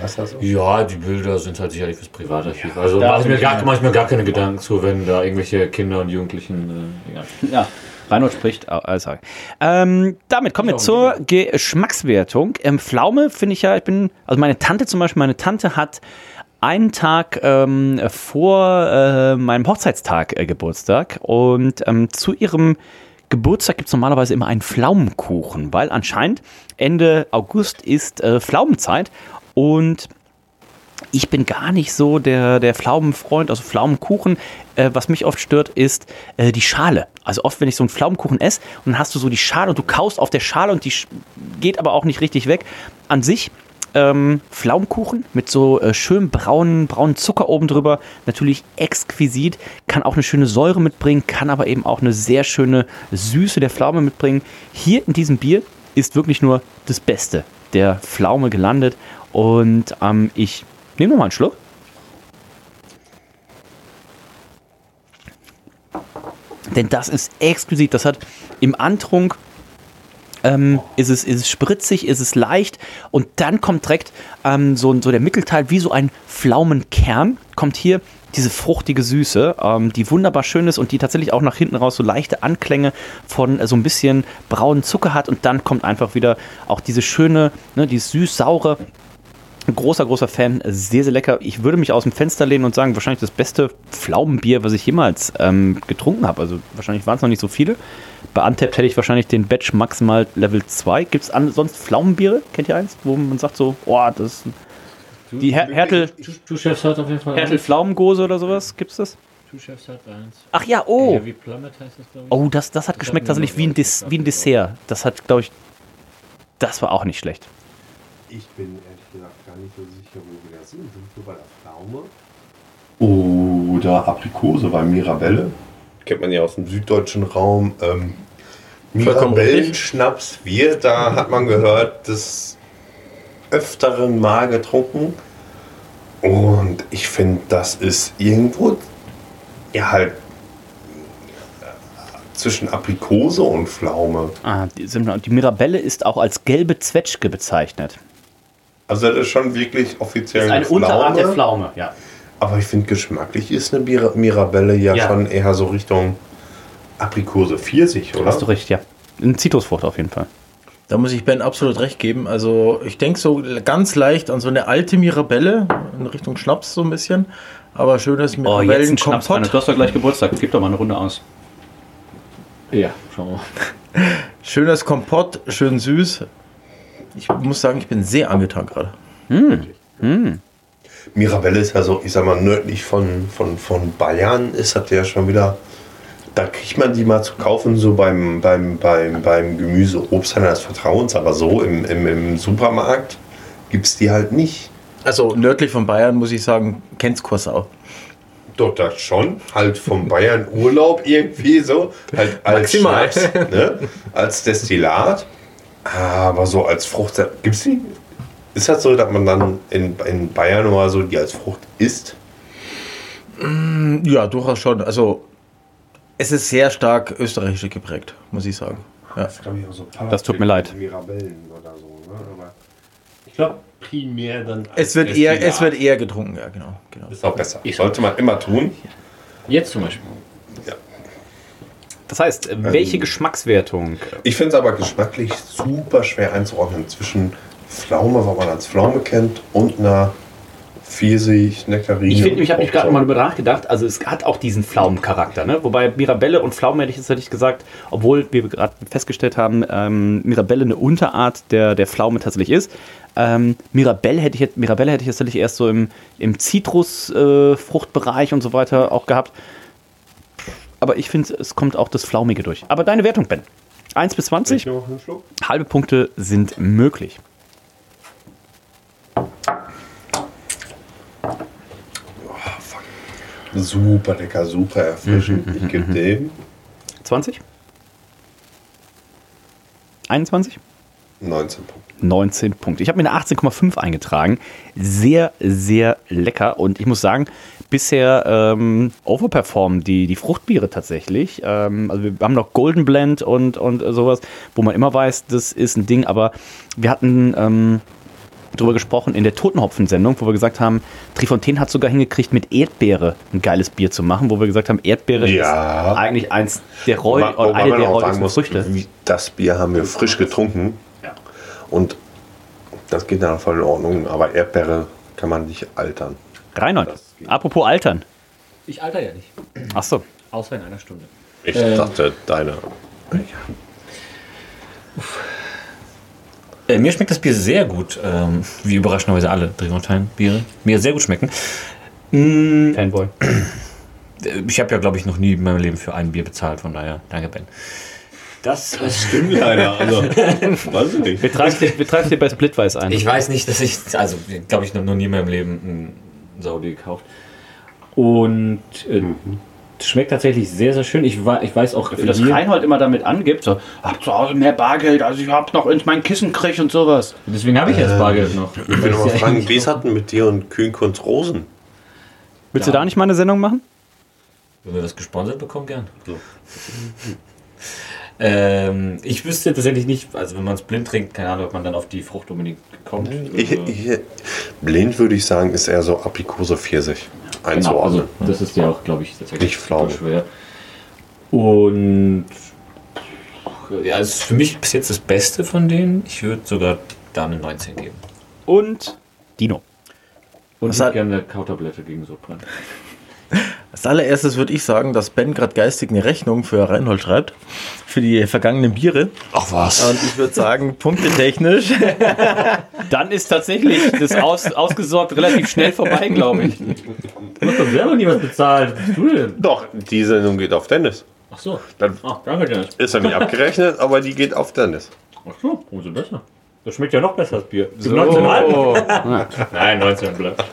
Was das so? Ja, die Bilder sind halt sicherlich fürs Privatarchiv. Also mache ich, mir gar, mach ich mir gar keine Gedanken zu, wenn da irgendwelche Kinder und Jugendlichen. Äh. Ja. Reinhold spricht, also. ähm, damit kommen wir zur Geschmackswertung. Ähm, Pflaume finde ich ja, ich bin, also meine Tante zum Beispiel, meine Tante hat einen Tag ähm, vor äh, meinem Hochzeitstag äh, Geburtstag und ähm, zu ihrem Geburtstag gibt es normalerweise immer einen Pflaumenkuchen, weil anscheinend Ende August ist äh, Pflaumenzeit und ich bin gar nicht so der, der Pflaumenfreund, also Pflaumenkuchen. Äh, was mich oft stört, ist äh, die Schale. Also oft, wenn ich so einen Pflaumenkuchen esse und dann hast du so die Schale und du kaust auf der Schale und die geht aber auch nicht richtig weg. An sich ähm, Pflaumenkuchen mit so äh, schön braunen, braunen Zucker oben drüber. Natürlich exquisit. Kann auch eine schöne Säure mitbringen, kann aber eben auch eine sehr schöne Süße der Pflaume mitbringen. Hier in diesem Bier ist wirklich nur das Beste der Pflaume gelandet. Und ähm, ich nehme noch mal einen Schluck. Denn das ist exquisit. Das hat im Antrunk ähm, ist, es, ist es spritzig, ist es leicht und dann kommt direkt ähm, so, so der Mittelteil wie so ein Pflaumenkern. Kommt hier diese fruchtige Süße, ähm, die wunderbar schön ist und die tatsächlich auch nach hinten raus so leichte Anklänge von äh, so ein bisschen braunen Zucker hat und dann kommt einfach wieder auch diese schöne, ne, die süß-saure großer, großer Fan, sehr, sehr lecker. Ich würde mich aus dem Fenster lehnen und sagen, wahrscheinlich das beste Pflaumenbier, was ich jemals ähm, getrunken habe. Also wahrscheinlich waren es noch nicht so viele. Bei Untapped hätte ich wahrscheinlich den Batch maximal Level 2. Gibt es sonst Pflaumenbiere? Kennt ihr eins? Wo man sagt so, oh, das ist die Her Hertel, Du Chefs hat auf jeden Fall. Hertel Pflaumengose oder sowas? Gibt's das? Du Chefs hat eins. Ach ja, oh. Heavy Plummet heißt das, glaube ich. Oh, das, das hat geschmeckt tatsächlich wie ein, Des wie ein Dessert. Das hat, glaube ich, das war auch nicht schlecht. Ich bin ehrlich gesagt gar nicht so sicher, wo wir da sind. Sind wir bei der Pflaume? Oder Aprikose bei Mirabelle? Kennt man ja aus dem süddeutschen Raum. Ähm. Mirabellenschnaps, wir, da hat man gehört, des Öfteren mal getrunken. Und ich finde, das ist irgendwo ja halt äh, zwischen Aprikose und Pflaume. Ah, die, die Mirabelle ist auch als gelbe Zwetschge bezeichnet. Also das ist schon wirklich offiziell Ist eine Pflaume. Unterart der Pflaume, ja. Aber ich finde, geschmacklich ist eine Mira- Mirabelle ja, Ja. schon eher so Richtung Aprikose Pfirsich, oder? Hast du recht, ja. Eine Zitrusfrucht auf jeden Fall. Da muss ich Ben absolut recht geben. Also ich denke so ganz leicht an so eine alte Mirabelle in Richtung Schnaps so ein bisschen. Aber schönes Oh, jetzt ein Schnaps. Mirabellenkompott. Du hast doch gleich Geburtstag. Gib doch mal eine Runde aus. Ja, schauen wir mal. [laughs] Schönes Kompott, schön süß. Ich muss sagen, ich bin sehr angetan gerade. Mirabelle ist ja so, ich sag mal, nördlich von, von, von Bayern ist das ja schon wieder. Da kriegt man die mal zu kaufen, so beim, beim, beim, beim Gemüse, Obsthändler des Vertrauens, aber so im, im, im Supermarkt gibt es die halt nicht. Also nördlich von Bayern muss ich sagen, kennt's Kursau. Doch, das schon. Halt vom Bayern Urlaub irgendwie so. Halt als Maximal. Schnaps, ne? [laughs] Als Destillat. Aber so als Frucht. Gibt's die? Ist das so, dass man dann in, in Bayern oder so die als Frucht isst? Ja, durchaus schon. Also es ist sehr stark österreichisch geprägt, muss ich sagen. Ja. Das tut mir leid. Mirabellen oder so, ne? Aber Ich glaube, primär dann. Es wird, eher, es wird eher getrunken, ja, genau. genau. ist auch besser. Sollte man immer tun. Jetzt zum Beispiel. Das heißt, äh, welche Ähm, Geschmackswertung? Ich finde es aber geschmacklich super schwer einzuordnen zwischen Pflaume, was man als Pflaume kennt, und einer Pfirsich, Nektarine. Ich finde, ich habe mich gerade mal über darüber nachgedacht, also es hat auch diesen Pflaumencharakter, ne? Wobei Mirabelle und Pflaumen hätte ich jetzt ich gesagt, obwohl wir gerade festgestellt haben, ähm, Mirabelle eine Unterart der, der Pflaume tatsächlich ist. Ähm, Mirabelle hätte ich jetzt, Mirabelle hätte ich tatsächlich erst so im, im Zitrusfruchtbereich und so weiter auch gehabt. Aber ich finde, es kommt auch das Flaumige durch. Aber deine Wertung, Ben? 1 bis 20? noch einen Schluck? Halbe Punkte sind möglich. Super lecker, super erfrischend. Mhm, ich gebe dem 20? 21? 19 Punkte. 19 Punkte. Ich habe mir eine 18,5 eingetragen. Sehr, sehr lecker. Und ich muss sagen, bisher ähm, overperformen die, die Fruchtbiere tatsächlich. Ähm, also wir haben noch Golden Blend und, und sowas, wo man immer weiß, das ist ein Ding. Aber wir hatten ähm, drüber gesprochen in der Totenhopfen-Sendung, wo wir gesagt haben, Trifontaine hat sogar hingekriegt, mit Erdbeere ein geiles Bier zu machen, wo wir gesagt haben, Erdbeere Ja. ist eigentlich eins der wobei eine der Früchte. Das Bier haben wir frisch getrunken. Und das geht dann voll in Ordnung. Aber Erdbeere kann man nicht altern. Reinhold, apropos Altern. Ich alter ja nicht. Ach so. Außer in einer Stunde. Ich Ähm. dachte, deine. Äh, mir schmeckt das Bier sehr gut, ähm, wie überraschenderweise alle Trifontaine-Biere. Mir sehr gut schmecken. Mm, Fanboy. äh, ich habe ja, glaube ich, noch nie in meinem Leben für ein Bier bezahlt, von daher, danke, Ben. [laughs] Das, Stimmt leider. Also, weiß ich nicht. Wir treiben dir, wir dir bei Splitweiß ein. Ich weiß nicht, dass ich, also glaube ich, noch, noch nie in meinem Leben ein Saudi gekauft. Und äh, schmeckt tatsächlich sehr, sehr schön. Ich, ich weiß auch, Für das Reinhold immer damit angibt, so, hab zu Hause mehr Bargeld, als ich hab noch in mein Kissen krieg und sowas. deswegen habe ich jetzt Bargeld noch. Ich will noch mal fragen, wie es hatten mit dir und Kühnkunst Rosen? Willst du da nicht mal eine Sendung machen? Wenn wir das gesponsert bekommen, gern. [laughs] Ähm, ich wüsste tatsächlich nicht, also wenn man es blind trinkt, keine Ahnung, ob man dann auf die Frucht unbedingt kommt. Ich, Also- ich, blind würde ich sagen, ist eher so Aprikose Pfirsich Genau, einzuordnen. also das ist ja auch, glaube ich, tatsächlich Nicht super schwer. Und ja, es ist für mich bis jetzt das Beste von denen. Ich würde sogar da eine 19 geben. Und Dino. Und ich hat- gerne eine Kautablette gegen Sodbrennen. Als allererstes würde ich sagen, dass Ben gerade geistig eine Rechnung für Reinhold schreibt. Für die vergangenen Biere. Ach was. Und ich würde sagen, punktetechnisch. [laughs] Dann ist tatsächlich das aus, ausgesorgt relativ schnell vorbei, glaube ich. Du hast doch selber nie was bezahlt. Was bist du denn? Doch, die Sendung geht auf Dennis. Ach so. Dann Ach, danke Dennis. ist er nicht abgerechnet, aber die geht auf Dennis. Ach so, umso besser. Das schmeckt ja noch besser, das Bier. So. 19,5? [laughs] Nein, 19 bleibt.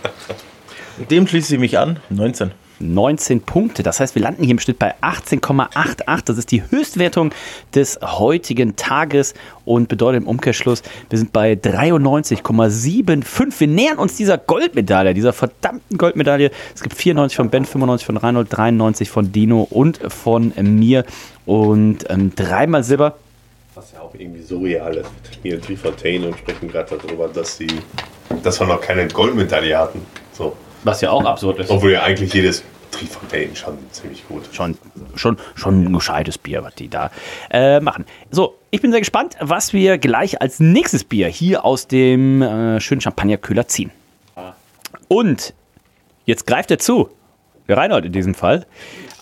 Dem schließe ich mich an. 19. 19 Punkte. Das heißt, wir landen hier im Schnitt bei 18,88. Das ist die Höchstwertung des heutigen Tages und bedeutet im Umkehrschluss, wir sind bei 93,75. Wir nähern uns dieser Goldmedaille, dieser verdammten Goldmedaille. Es gibt 94 von Ben, 95 von Reinhold, 93 von Dino und von mir und ähm, dreimal Silber. Was ja auch irgendwie surreal ist. Wir trainieren Trifontaine und sprechen gerade darüber, dass sie, dass wir noch keine Goldmedaille hatten. So. Was ja auch absurd ist. Obwohl ja eigentlich jedes Trifontaine schon ziemlich gut. schon, schon, schon ein gescheites Bier, was die da äh, machen. So, ich bin sehr gespannt, was wir gleich als nächstes Bier hier aus dem äh, schönen Champagnerkühler ziehen. Und jetzt greift er zu. Der Reinhold in diesem Fall.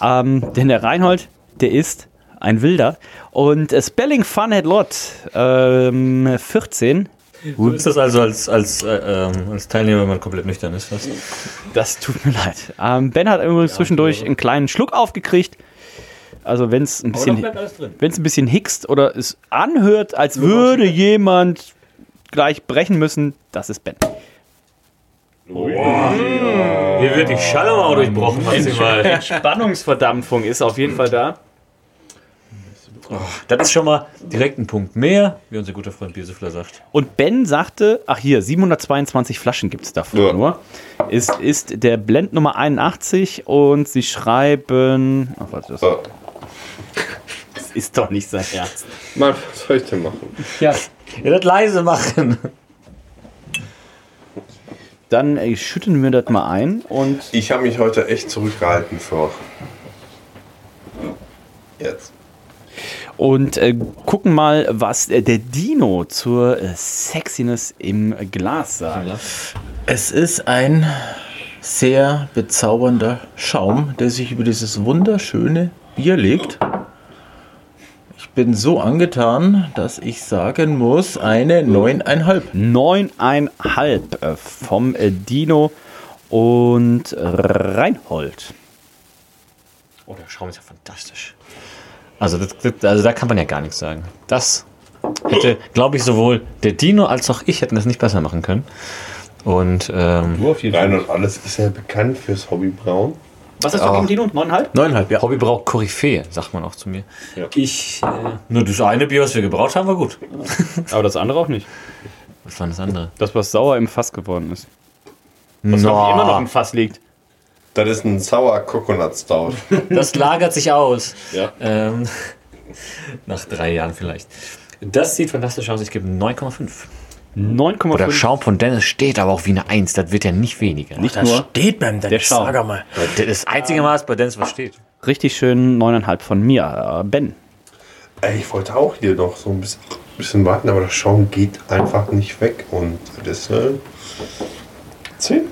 Ähm, denn der Reinhold, der ist ein Wilder. Und Spelling Fun Head Lot ähm, 14 So ist das also als, als, äh, ähm, als Teilnehmer, wenn man komplett nüchtern ist. Was? Das tut mir leid. Ähm, ben hat übrigens zwischendurch einen kleinen Schluck aufgekriegt. Also wenn es ein bisschen, wenn es ein bisschen hickst oder es anhört, als würde jemand gleich brechen müssen, das ist Ben. Hier wird die Schallmauer durchbrochen, maximal. [laughs] Spannungsverdampfung ist auf jeden Fall da. Das ist schon mal direkt ein Punkt mehr, wie unser guter Freund Biersüffler sagt. Und Ben sagte, ach hier, 722 Flaschen gibt es davon Ja. nur. Ist, ist der Blend Nummer 81 und sie schreiben. Ach, warte, das, So, das ist doch nicht sein Ernst. Mann, was soll ich denn machen? Ja, ihr das leise machen. Dann ey, schütten wir das mal ein und Ich habe mich heute echt zurückgehalten für. Jetzt. Und äh, gucken mal, was äh, der Dino zur äh, Sexiness im Glas sagt. Es ist ein sehr bezaubernder Schaum, der sich über dieses wunderschöne Bier legt. Ich bin so angetan, dass ich sagen muss, eine 9,5. 9,5 äh, vom Dino und Reinhold. Oh, der Schaum ist ja fantastisch. Also, das, das, also da kann man ja gar nichts sagen. Das hätte, glaube ich, sowohl der Dino als auch ich hätten das nicht besser machen können. Und ähm, Rein und alles ist ja bekannt fürs Hobby Braun. Was hast du gegen Dino? Neuneinhalb? Neuneinhalb, ja. Hobby braucht Koryphäe, sagt man auch zu mir. Ich, äh, nur das eine Bier, was wir gebraut haben, war gut. [laughs] Aber das andere auch nicht. Was war das andere? Das, was sauer im Fass geworden ist. Was glaub ich, immer noch im Fass liegt. Das ist ein Sour Coconut Stout. [laughs] Das lagert sich aus. Ja. Ähm, [laughs] nach drei Jahren vielleicht. Das sieht fantastisch aus. Ich gebe 9,5. 9,5. Oder Schaum von Dennis steht aber auch wie eine 1. Das wird ja nicht weniger. Nicht Das nur steht beim der Dennis, Schaum. sag mal. Das einzige Mal, bei Dennis was steht. Richtig schön 9,5 von mir. Äh, Ben. Ey, ich wollte auch hier noch so ein bisschen, bisschen warten, aber der Schaum geht einfach nicht weg. Und deshalb 10.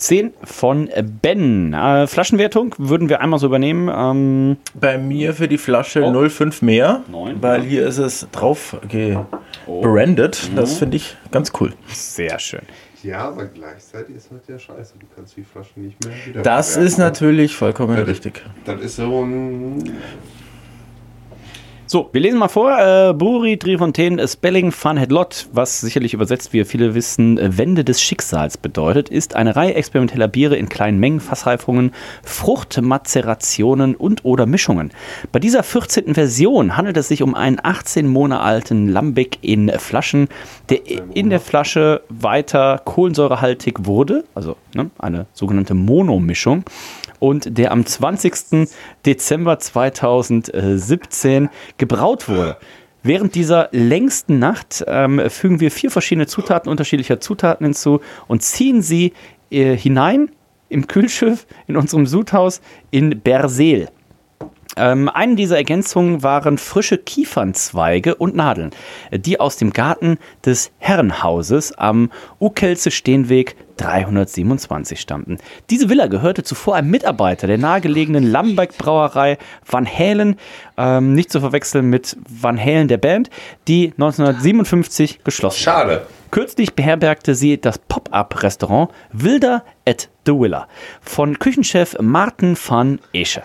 10 von Ben. Äh, Flaschenwertung würden wir einmal so übernehmen. Ähm, Bei mir für die Flasche Oh. 0,5 mehr, Neun. weil hier ist es drauf gebrandet. Das finde ich ganz cool. sehr schön. Ja, aber gleichzeitig ist halt der Scheiße. Du kannst die Flasche nicht mehr wieder. Das ist natürlich vollkommen richtig. Das ist so ein. So, wir lesen mal vor. Äh, Buri Trifontaine Spelling Fun Head Lot, was sicherlich übersetzt, wie viele wissen, äh, Wände des Schicksals bedeutet, ist eine Reihe experimenteller Biere in kleinen Mengen, Fassreifungen, Fruchtmazerationen und oder Mischungen. Bei dieser 14. Version handelt es sich um einen 18 Monate alten Lambic in Flaschen, der in der Flasche weiter kohlensäurehaltig wurde, also ne, eine sogenannte Monomischung und der am 20. Dezember 2017 gebraut wurde. Während dieser längsten Nacht ähm, fügen wir vier verschiedene Zutaten unterschiedlicher Zutaten hinzu und ziehen sie äh, hinein im Kühlschiff in unserem Sudhaus in Berseel. Ähm, eine dieser Ergänzungen waren frische Kiefernzweige und Nadeln, die aus dem Garten des Herrenhauses am Ukelse Steenweg 327 stammten. Diese Villa gehörte zuvor einem Mitarbeiter der nahegelegenen Lambeck Brauerei Van Halen, ähm, nicht zu verwechseln mit Van Halen der Band, die 1957 geschlossen Schade. Kürzlich beherbergte sie das Pop-Up-Restaurant Wilder at the Willa von Küchenchef Martin van Esche.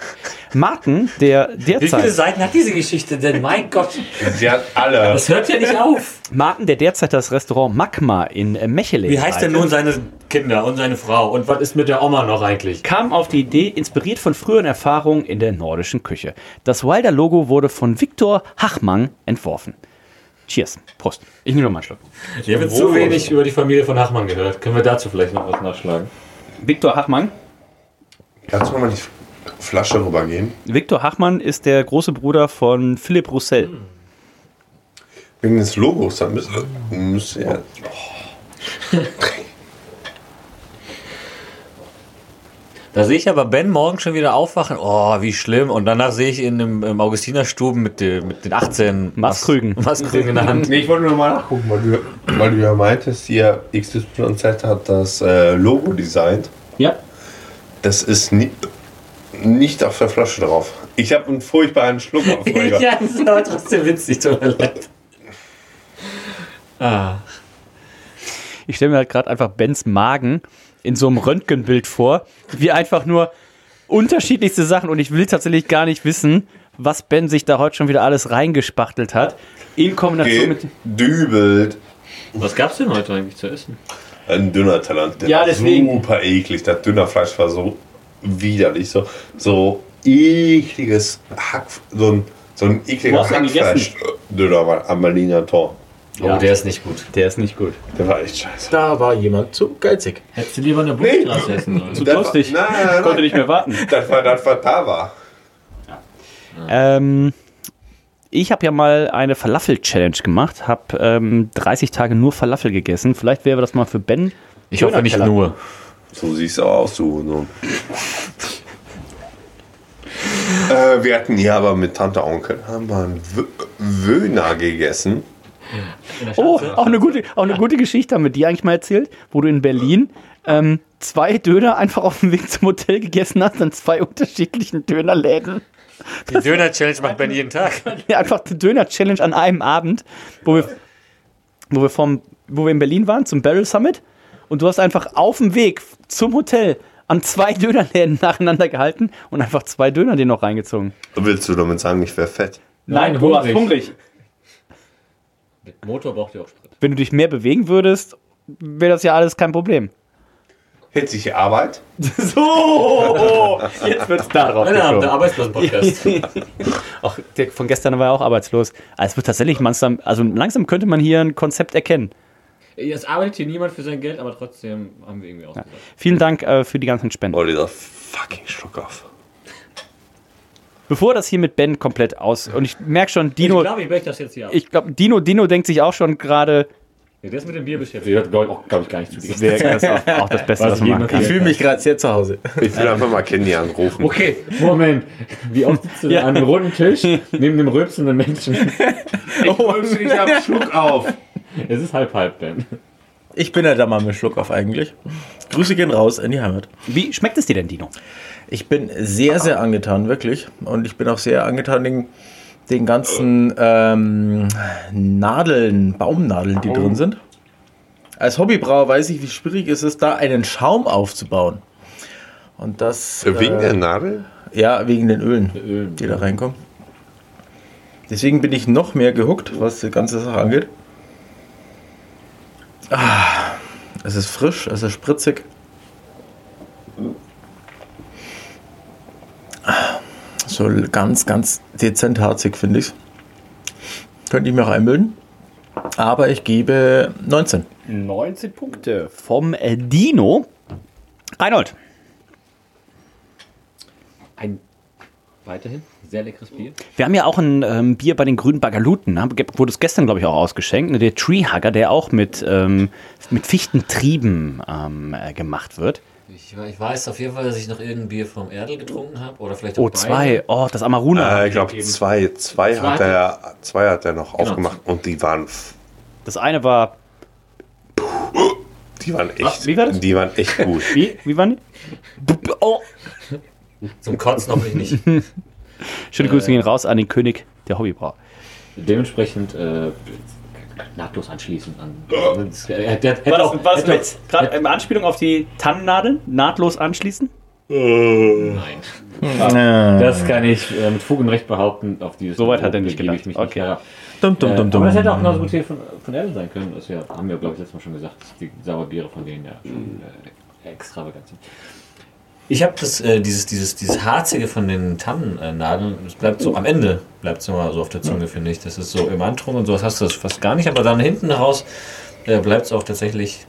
Martin, der Wie viele derzeit, Seiten hat diese Geschichte denn? Mein Gott, Sie hat alle. das hört ja nicht auf. Martin, der derzeit das Restaurant Magma in äh, Mechelen Wie heißt denn nun seine Kinder und seine Frau? Und was ist mit der Oma noch eigentlich? kam auf die Idee, inspiriert von früheren Erfahrungen in der nordischen Küche. Das Wilder-Logo wurde von Viktor Hachmann entworfen. Cheers. Prost. Ich nehme noch mal einen Schluck. Ich habe jetzt zu wenig über die Familie von Hachmann gehört. Können wir dazu vielleicht noch was nachschlagen? Viktor Hachmann. Kannst du mal die Flasche rübergehen? Viktor Hachmann ist der große Bruder von Philipp Roussel. Wegen des Logos, dann müsste, müsste ja. [laughs] Da sehe ich aber Ben morgen schon wieder aufwachen. Oh, wie schlimm. Und danach sehe ich ihn im, im Augustinerstuben mit, den- mit den 18 Maskrügen. Mas- Maskrügen in der Hand. Nee, ich wollte nur mal nachgucken, weil du, weil du ja meintest, hier XYZ hat das äh, Logo designt. Ja. Das ist ni nicht auf der Flasche drauf. Ich habe einen furchtbaren Schluck auf [laughs] ja, das ist aber trotzdem witzig, tut mir leid. Ah. Ich stelle mir halt gerade einfach Bens Magen in so einem Röntgenbild vor, wie einfach nur unterschiedlichste Sachen und ich will tatsächlich gar nicht wissen, was Ben sich da heute schon wieder alles reingespachtelt hat. In Kombination mit. Gedübelt. Was gab's denn heute eigentlich zu essen? Ein dünner Teller. Der Ja, war deswegen. Super eklig. Das Dünnerfleisch war so widerlich. So, so ekliges Hack. So ein, so ein ihn Hackfleisch. War am Berliner Tor. Oh, der ist nicht gut. Der ist nicht gut. Der war echt scheiße. Da war jemand zu geizig. Hättest du lieber eine Bundesstraße essen sollen. Zu durstig. War, nein, nein, Konnte nein. nicht mehr warten. [laughs] Das war das, was da war. Ähm, ich habe ja mal eine Falafel-Challenge gemacht, habe ähm, 30 Tage nur Falafel gegessen. Vielleicht wäre das mal für Ben. Ich hoffe nicht nur. So siehst du aus, du. So. äh, wir hatten hier aber mit Tante Onkel haben wir einen Wö- Wöhner gegessen. Oh, auch eine gute, auch eine gute Geschichte haben wir die eigentlich mal erzählt, wo du in Berlin ähm, zwei Döner einfach auf dem Weg zum Hotel gegessen hast, an zwei unterschiedlichen Dönerläden. Die Döner-Challenge macht Ben jeden Tag. [laughs] Ja, einfach eine Döner-Challenge an einem Abend, wo wir, wo, wir vom, wo wir in Berlin waren, zum Barrel Summit. Und du hast einfach auf dem Weg zum Hotel an zwei Dönerläden nacheinander gehalten und einfach zwei Döner dir noch reingezogen. Willst du damit sagen, ich wäre fett? Nein, du warst hungrig. Hungrig. Motor braucht ja auch Sprit. Wenn du dich mehr bewegen würdest, wäre das ja alles kein Problem. Hitzige Arbeit. [laughs] So, jetzt wird's darauf Männer der Arbeitslosen-Podcast. Auch [laughs] der von gestern war ja auch arbeitslos. Also es wird tatsächlich langsam, also langsam könnte man hier ein Konzept erkennen. Jetzt arbeitet hier niemand für sein Geld, aber trotzdem haben wir irgendwie ausgesagt. Vielen Dank äh, für die ganzen Spenden. Oh, dieser fucking Schluck auf. Bevor das hier mit Ben komplett aus und ich merke schon, Dino, ich glaube, ich breche das jetzt hier ab. ich glaube, Dino, Dino denkt sich auch schon gerade, Ja, der ist mit dem Bier beschäftigt. Der hört, glaube ich, auch, glaub ich, gar nicht zu dir. das ist auch, auch das Beste, Was was man ich machen kann. Ich fühle mich gerade sehr zu Hause. Ich will einfach mal Candy anrufen. Okay, Moment. Wie oft sitzt du Ja. an einem runden Tisch neben dem rülpsenden Menschen? [laughs] Oh, ich hab Schluck auf. Es ist halb halb, Ben. Ich bin ja da mal mit Schluck auf eigentlich. Grüße gehen raus in die Heimat. Wie schmeckt es dir denn, Dino? Ich bin sehr, sehr angetan, wirklich. Und ich bin auch sehr angetan den, den ganzen ähm, Nadeln, Baumnadeln, die drin sind. Als Hobbybrauer weiß ich, wie schwierig es ist, da einen Schaum aufzubauen. Und das. Wegen äh, der Nadel? Ja, wegen den Ölen, die da reinkommen. Deswegen bin ich noch mehr gehuckt, was die ganze Sache angeht. Ah, es ist frisch, es ist spritzig. So ganz, ganz dezent harzig, finde ich. Könnte ich mir auch einbilden. Aber ich gebe 19. 19 Punkte vom äh, Dino. Reinhold. Ein weiterhin sehr leckeres Bier. Wir haben ja auch ein ähm, Bier bei den grünen Bagaluten. Ne? Wurde es gestern, glaube ich, auch ausgeschenkt. Ne? Der Treehugger, der auch mit, ähm, mit Fichtentrieben ähm, äh, gemacht wird. Ich, ich weiß auf jeden Fall, dass ich noch irgendein Bier vom Erdl getrunken habe. Oder vielleicht auch Oh, zwei. beide. Oh, das Amaruna. Äh, ich glaube, zwei, zwei, Zwei hat er, zwei hat er noch Genau. aufgemacht und die waren, Das eine war. die waren echt, wie war das? die waren echt gut. Wie? Wie waren die? Oh. Zum Kotzen hoffentlich nicht. [laughs] Schöne Grüße gehen raus an den König der Hobbybrauer. Dementsprechend äh, nahtlos anschließen an. Das, äh, der, hätte auch, hätte auch, Gerade in Anspielung auf die Tannennadeln? Nahtlos anschließen? Nein. Das kann ich äh, mit Fug und Recht behaupten. Auf dieses Soweit hat er nicht gedacht. ich mich Okay. nicht herab. Dum, dum, Äh, dum, aber dum. das hätte auch genauso gut hier von, von Erdl sein können. Das ja, haben wir, glaube ich, letztes Mal schon gesagt, dass die Sauerbiere von denen ja schon äh, extravagant sind. Ich habe das, äh, dieses, dieses, dieses Harzige von den Tannennadeln, das bleibt so am Ende, bleibt es immer so auf der Zunge, finde ich. Das ist so im Antrunk und sowas hast du das fast gar nicht, aber dann hinten raus äh, bleibt es auch tatsächlich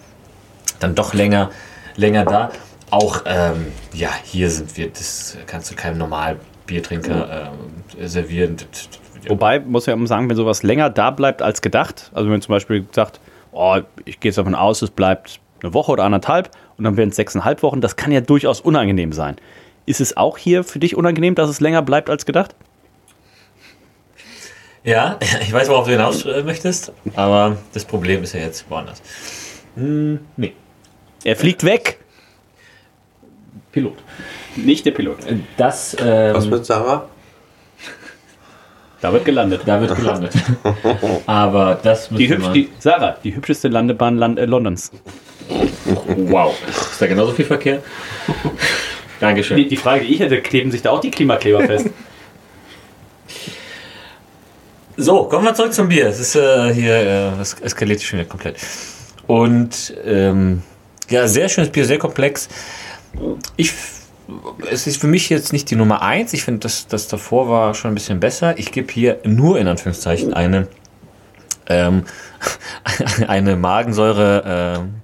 dann doch länger, länger da. Auch, ähm, ja, hier sind wir, das kannst du keinem Normalbiertrinker ähm, servieren. Das- das- Wobei, muss ja immer sagen, wenn sowas länger da bleibt als gedacht, also wenn zum Beispiel sagt, oh, ich gehe jetzt davon aus, es bleibt eine Woche oder anderthalb und dann werden es sechseinhalb Wochen, das kann ja durchaus unangenehm sein. Ist es auch hier für dich unangenehm, dass es länger bleibt als gedacht? Ja, [laughs] ich weiß, worauf du hinaus äh, möchtest, aber das Problem ist ja jetzt woanders. Hm, nee, Er fliegt weg. Pilot. Nicht der Pilot. Das, ähm, Was mit Sarah? Da wird gelandet. da wird gelandet. [laughs] aber das Die, müsste hübsch, man... die, Sarah, die hübscheste Landebahn Land, äh, Londons. Wow. Ist da genauso viel Verkehr? Dankeschön. Die, die Frage, die ich hätte, kleben sich da auch die Klimakleber fest? So, kommen wir zurück zum Bier. Es ist äh, hier, äh, es eskaliert schon wieder komplett. Und ähm, ja, sehr schönes Bier, sehr komplex. Ich, es ist für mich jetzt nicht die Nummer eins. Ich finde, das, das davor war schon ein bisschen besser. Ich gebe hier nur in Anführungszeichen eine, ähm, [laughs] eine Magensäure ähm,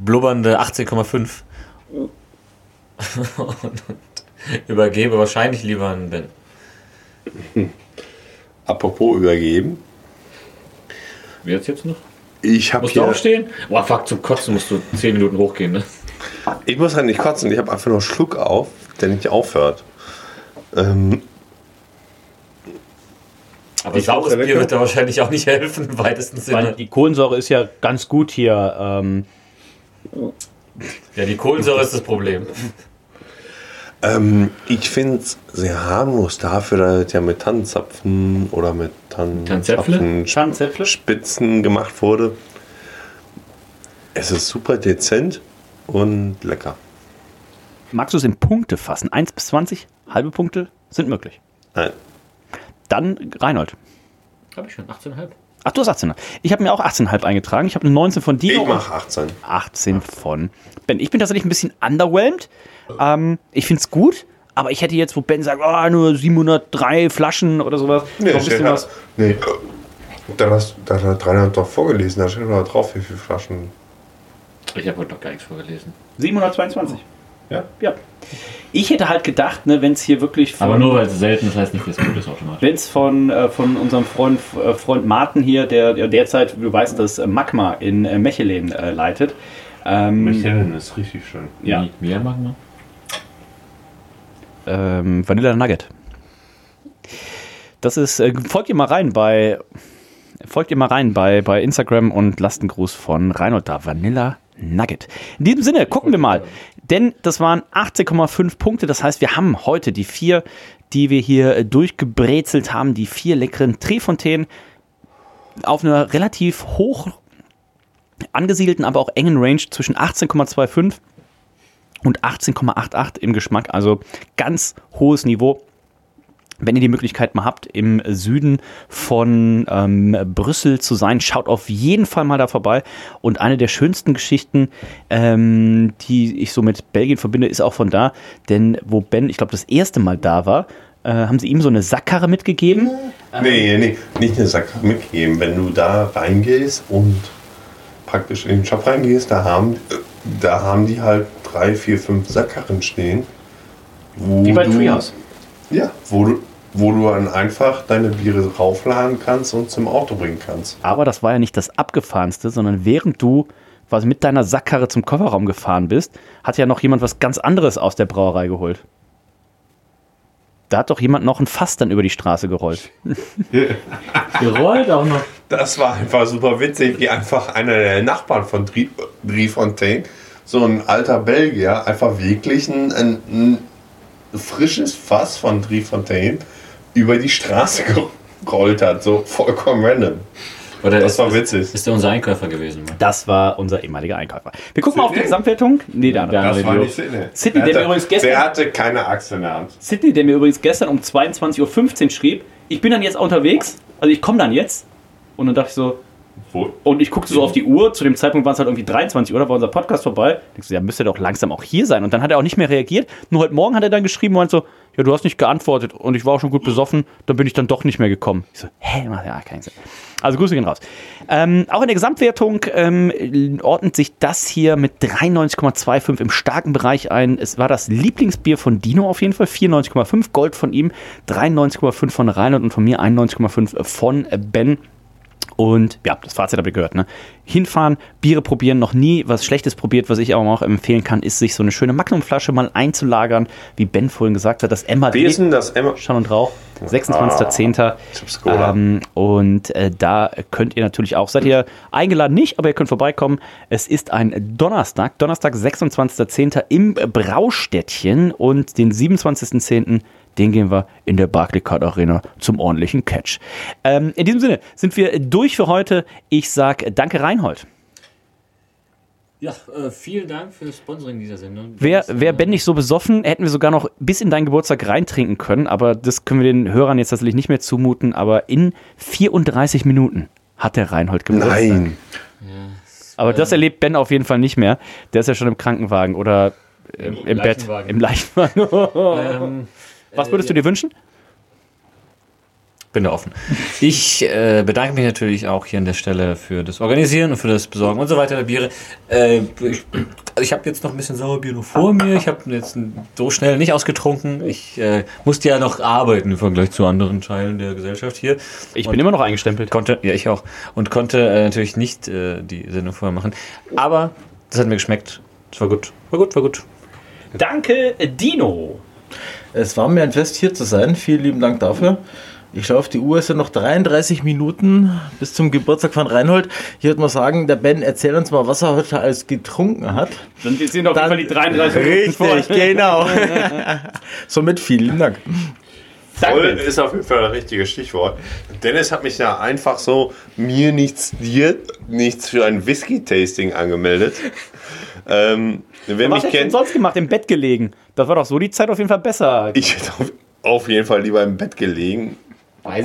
blubbernde 18,5. [laughs] und übergebe wahrscheinlich lieber an Ben. [laughs] Apropos übergeben. Wer jetzt jetzt noch? Ich habe Musst du hier, aufstehen? Boah, fuck, zum Kotzen musst du 10 Minuten hochgehen, ne? ich muss halt nicht kotzen, ich habe einfach nur einen Schluck auf, der nicht aufhört. Ähm, Aber Ich saures Bier wird da wahrscheinlich auch nicht helfen, im weitesten Weil die Kohlensäure ist ja ganz gut hier. Ähm, Ja, die Kohlensäure ist das Problem. ähm, ich finde es sehr harmlos dafür, dass es ja mit Tannenzapfen oder mit Tannenzäpfle? Tannenzapfen Schanzäpfle? Spitzen gemacht wurde. Es ist super dezent und lecker. Magst du es in Punkte fassen? 1 bis 20? Halbe Punkte sind möglich. Nein. Dann Reinhold. Hab ich schon, 18,5. Ach, du hast 18. Ich habe mir auch 18,5 eingetragen. Ich habe eine 19 von Dino. Ich mache 18. 18 von Ben. Ich bin tatsächlich ein bisschen underwhelmed. Ähm, ich finde es gut, aber ich hätte jetzt, wo Ben sagt, oh, nur 703 Flaschen oder sowas, Nee, noch ein steht bisschen was. nee. Dann hast da hat Rainer doch vorgelesen, da steht doch drauf, wie viele Flaschen. Ich habe heute noch gar nichts vorgelesen. 722. Ja? Ja. Ich hätte halt gedacht, ne, wenn es hier wirklich von, Aber nur weil es selten ist, heißt nicht, dass es gut ist automatisch. wenn es von, äh, von unserem Freund, äh, Freund Martin hier, der, der derzeit, du weißt, das Magma in äh, Mechelen äh, leitet. Ähm, Michelin ist richtig schön. Ja. Wie, wie mag man? ähm, Vanilla Nugget. Das ist, äh, folgt ihr mal rein bei, folgt ihr mal rein bei, bei Instagram und lasst einen Gruß von Reinhold da. Vanilla Nugget. In diesem Sinne, gucken wir mal. Denn das waren 18,5 Punkte. Das heißt, wir haben heute die vier, die wir hier äh, durchgebrezelt haben, die vier leckeren Trefontänen auf einer relativ hoch angesiedelten, aber auch engen Range zwischen 18,25 und 18,88 im Geschmack. Also ganz hohes Niveau. Wenn ihr die Möglichkeit mal habt, im Süden von ähm, Brüssel zu sein, schaut auf jeden Fall mal da vorbei. Und eine der schönsten Geschichten, ähm, die ich so mit Belgien verbinde, ist auch von da. Denn wo Ben, ich glaube, das erste Mal da war, äh, haben sie ihm so eine Sackkarre mitgegeben. Nee, nee, nicht eine Sack mitgeben. Wenn du da reingehst und praktisch in den Shop reingehst, da haben, da haben die halt drei, vier, fünf Sackkarren stehen. Wo Wie bei Treehouse. Ja, wo du, wo du dann einfach deine Biere raufladen kannst und zum Auto bringen kannst. Aber das war ja nicht das Abgefahrenste, sondern während du quasi mit deiner Sackkarre zum Kofferraum gefahren bist, hat ja noch jemand was ganz anderes aus der Brauerei geholt. Da hat doch jemand noch ein Fass dann über die Straße gerollt. [laughs] Gerollt auch noch. Das war einfach super witzig, wie einfach einer der Nachbarn von Driefontein, so ein alter Belgier, einfach wirklich ein, ein, ein frisches Fass von Driefontein über die Straße [laughs] gerollt hat, so vollkommen random. Oder Das ist, war witzig. Ist, der unser Einkäufer gewesen? Mann? Das war unser ehemaliger Einkäufer. Wir gucken mal auf die? Gesamtwertung. Nee, der andere. Der Das andere war nicht Sydney. Sydney, der der, mir übrigens hatte, gestern- der hatte keine Axt in der Hand. Sydney, der mir übrigens gestern um 22.15 Uhr schrieb, ich bin dann jetzt unterwegs, also ich komme dann jetzt. Und dann dachte ich so, Wo? und ich guckte so auf die Uhr, zu dem Zeitpunkt waren es halt irgendwie 23 Uhr, da war unser Podcast vorbei. Ich so, ja, müsste doch langsam auch hier sein. Und dann hat er auch nicht mehr reagiert. Nur heute Morgen hat er dann geschrieben und meinte so, ja, du hast nicht geantwortet und ich war auch schon gut besoffen, dann bin ich dann doch nicht mehr gekommen. Ich so, hä, macht ja keinen Sinn. Also Grüße gehen raus. Ähm, auch in der Gesamtwertung ähm, ordnet sich das hier mit 93,25 im starken Bereich ein. Es war das Lieblingsbier von Dino auf jeden Fall, 94,5 Gold von ihm, 93,5 von Reinhold und von mir 91,5 von Ben. Und ja, das Fazit habe ich gehört. Ne? Hinfahren, Biere probieren, noch nie was Schlechtes probiert. Was ich aber auch empfehlen kann, ist, sich so eine schöne Magnumflasche mal einzulagern. Wie Ben vorhin gesagt hat, das Emma Wie ist denn das Emma? Schall und Rauch, 26.10. Chips Cola. Ähm, und äh, da könnt ihr natürlich auch, seid ihr eingeladen nicht, aber ihr könnt vorbeikommen. Es ist ein Donnerstag, Donnerstag, 26.10. im Braustädtchen und den 27.10. Den gehen wir in der Barclaycard Arena zum ordentlichen Catch. Ähm, in diesem Sinne sind wir durch für heute. Ich sag danke Reinhold. Ja, äh, vielen Dank für das Sponsoring dieser Sendung. Wäre Das, wär äh, Ben nicht so besoffen, hätten wir sogar noch bis in deinen Geburtstag reintrinken können, aber das können wir den Hörern jetzt tatsächlich nicht mehr zumuten. Aber in 34 Minuten hat der Reinhold Geburtstag. Nein. Aber das erlebt Ben auf jeden Fall nicht mehr. Der ist ja schon im Krankenwagen oder äh, im, Im Bett. Im Leichenwagen. [laughs] Ähm, Was würdest du dir wünschen? bin da offen. Ich äh, bedanke mich natürlich auch hier an der Stelle für das Organisieren und für das Besorgen und so weiter der Biere. Äh, ich also ich habe jetzt noch ein bisschen Sauerbier noch vor mir. Ich habe jetzt so schnell nicht ausgetrunken. Ich äh, musste ja noch arbeiten im Vergleich zu anderen Teilen der Gesellschaft hier. Ich bin immer noch eingestempelt. Konnte, ja, ich auch. Und konnte äh, natürlich nicht äh, die Sendung vorher machen. Aber das hat mir geschmeckt. Es war gut. War gut, war gut. Danke, Dino. Es war mir ein Fest, hier zu sein. Vielen lieben Dank dafür. Ich schaue auf die Uhr, es sind noch 33 Minuten bis zum Geburtstag von Reinhold. Ich würde mal sagen, der Ben, erzähl uns mal, was er heute alles getrunken hat. Dann sind auf jeden Fall die 33 Richtig, genau. [laughs] Somit vielen Dank. Voll ist auf jeden Fall das richtige Stichwort. Dennis hat mich ja einfach so mir nichts dir nichts für ein Whisky-Tasting angemeldet. Ähm, wer Was mich hättest du denn kennt, sonst gemacht? Im Bett gelegen. Das war doch so die Zeit auf jeden Fall besser. ich hätte auf, auf jeden Fall lieber im Bett gelegen.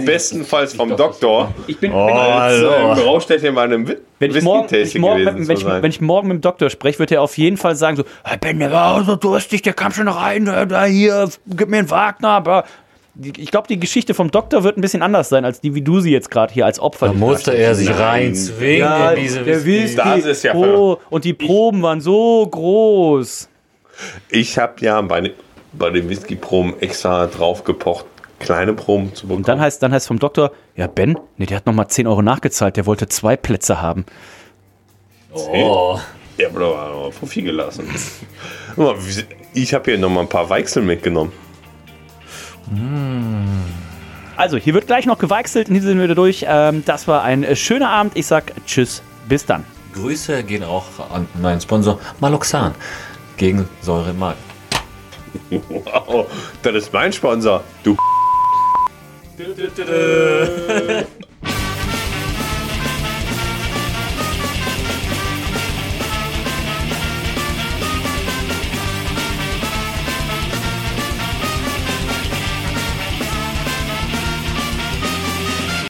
bestenfalls vom Doktor. Ich bin, Oh, bin äh, in meinem Wi- wenn, ich morgen, wenn, ich morgen, gewesen mit, wenn, ich, wenn ich morgen mit dem Doktor spreche, wird er auf jeden Fall sagen: so, hey Ben, der war so durstig, der kam schon rein, da, da hier, gib mir einen Wagner. Aber ich glaube, die Geschichte vom Doktor wird ein bisschen anders sein, als die, wie du sie jetzt gerade hier als Opfer Da musste er sich Nein. reinzwingen Ja, in diese der Whisky. Das ist ja oh, und die Proben waren so groß. Ich habe ja bei, den- bei den Whisky-Proben extra drauf gepocht, kleine Proben zu bekommen. Und dann heißt dann heißt vom Doktor, ja Ben, nee, der hat nochmal 10 Euro nachgezahlt, der wollte zwei Plätze haben. Oh. Ja, aber da war Fuffi gelassen. [laughs] Ich habe hier noch mal ein paar Weichsel mitgenommen. Also, hier wird gleich noch geweichselt und hier sind wir wieder durch. Ähm, das war ein äh, schöner Abend. Ich sag Tschüss, bis dann. Grüße gehen auch an meinen Sponsor Maloxan gegen Säure im Magen. Wow, das ist mein Sponsor. Du. [laughs]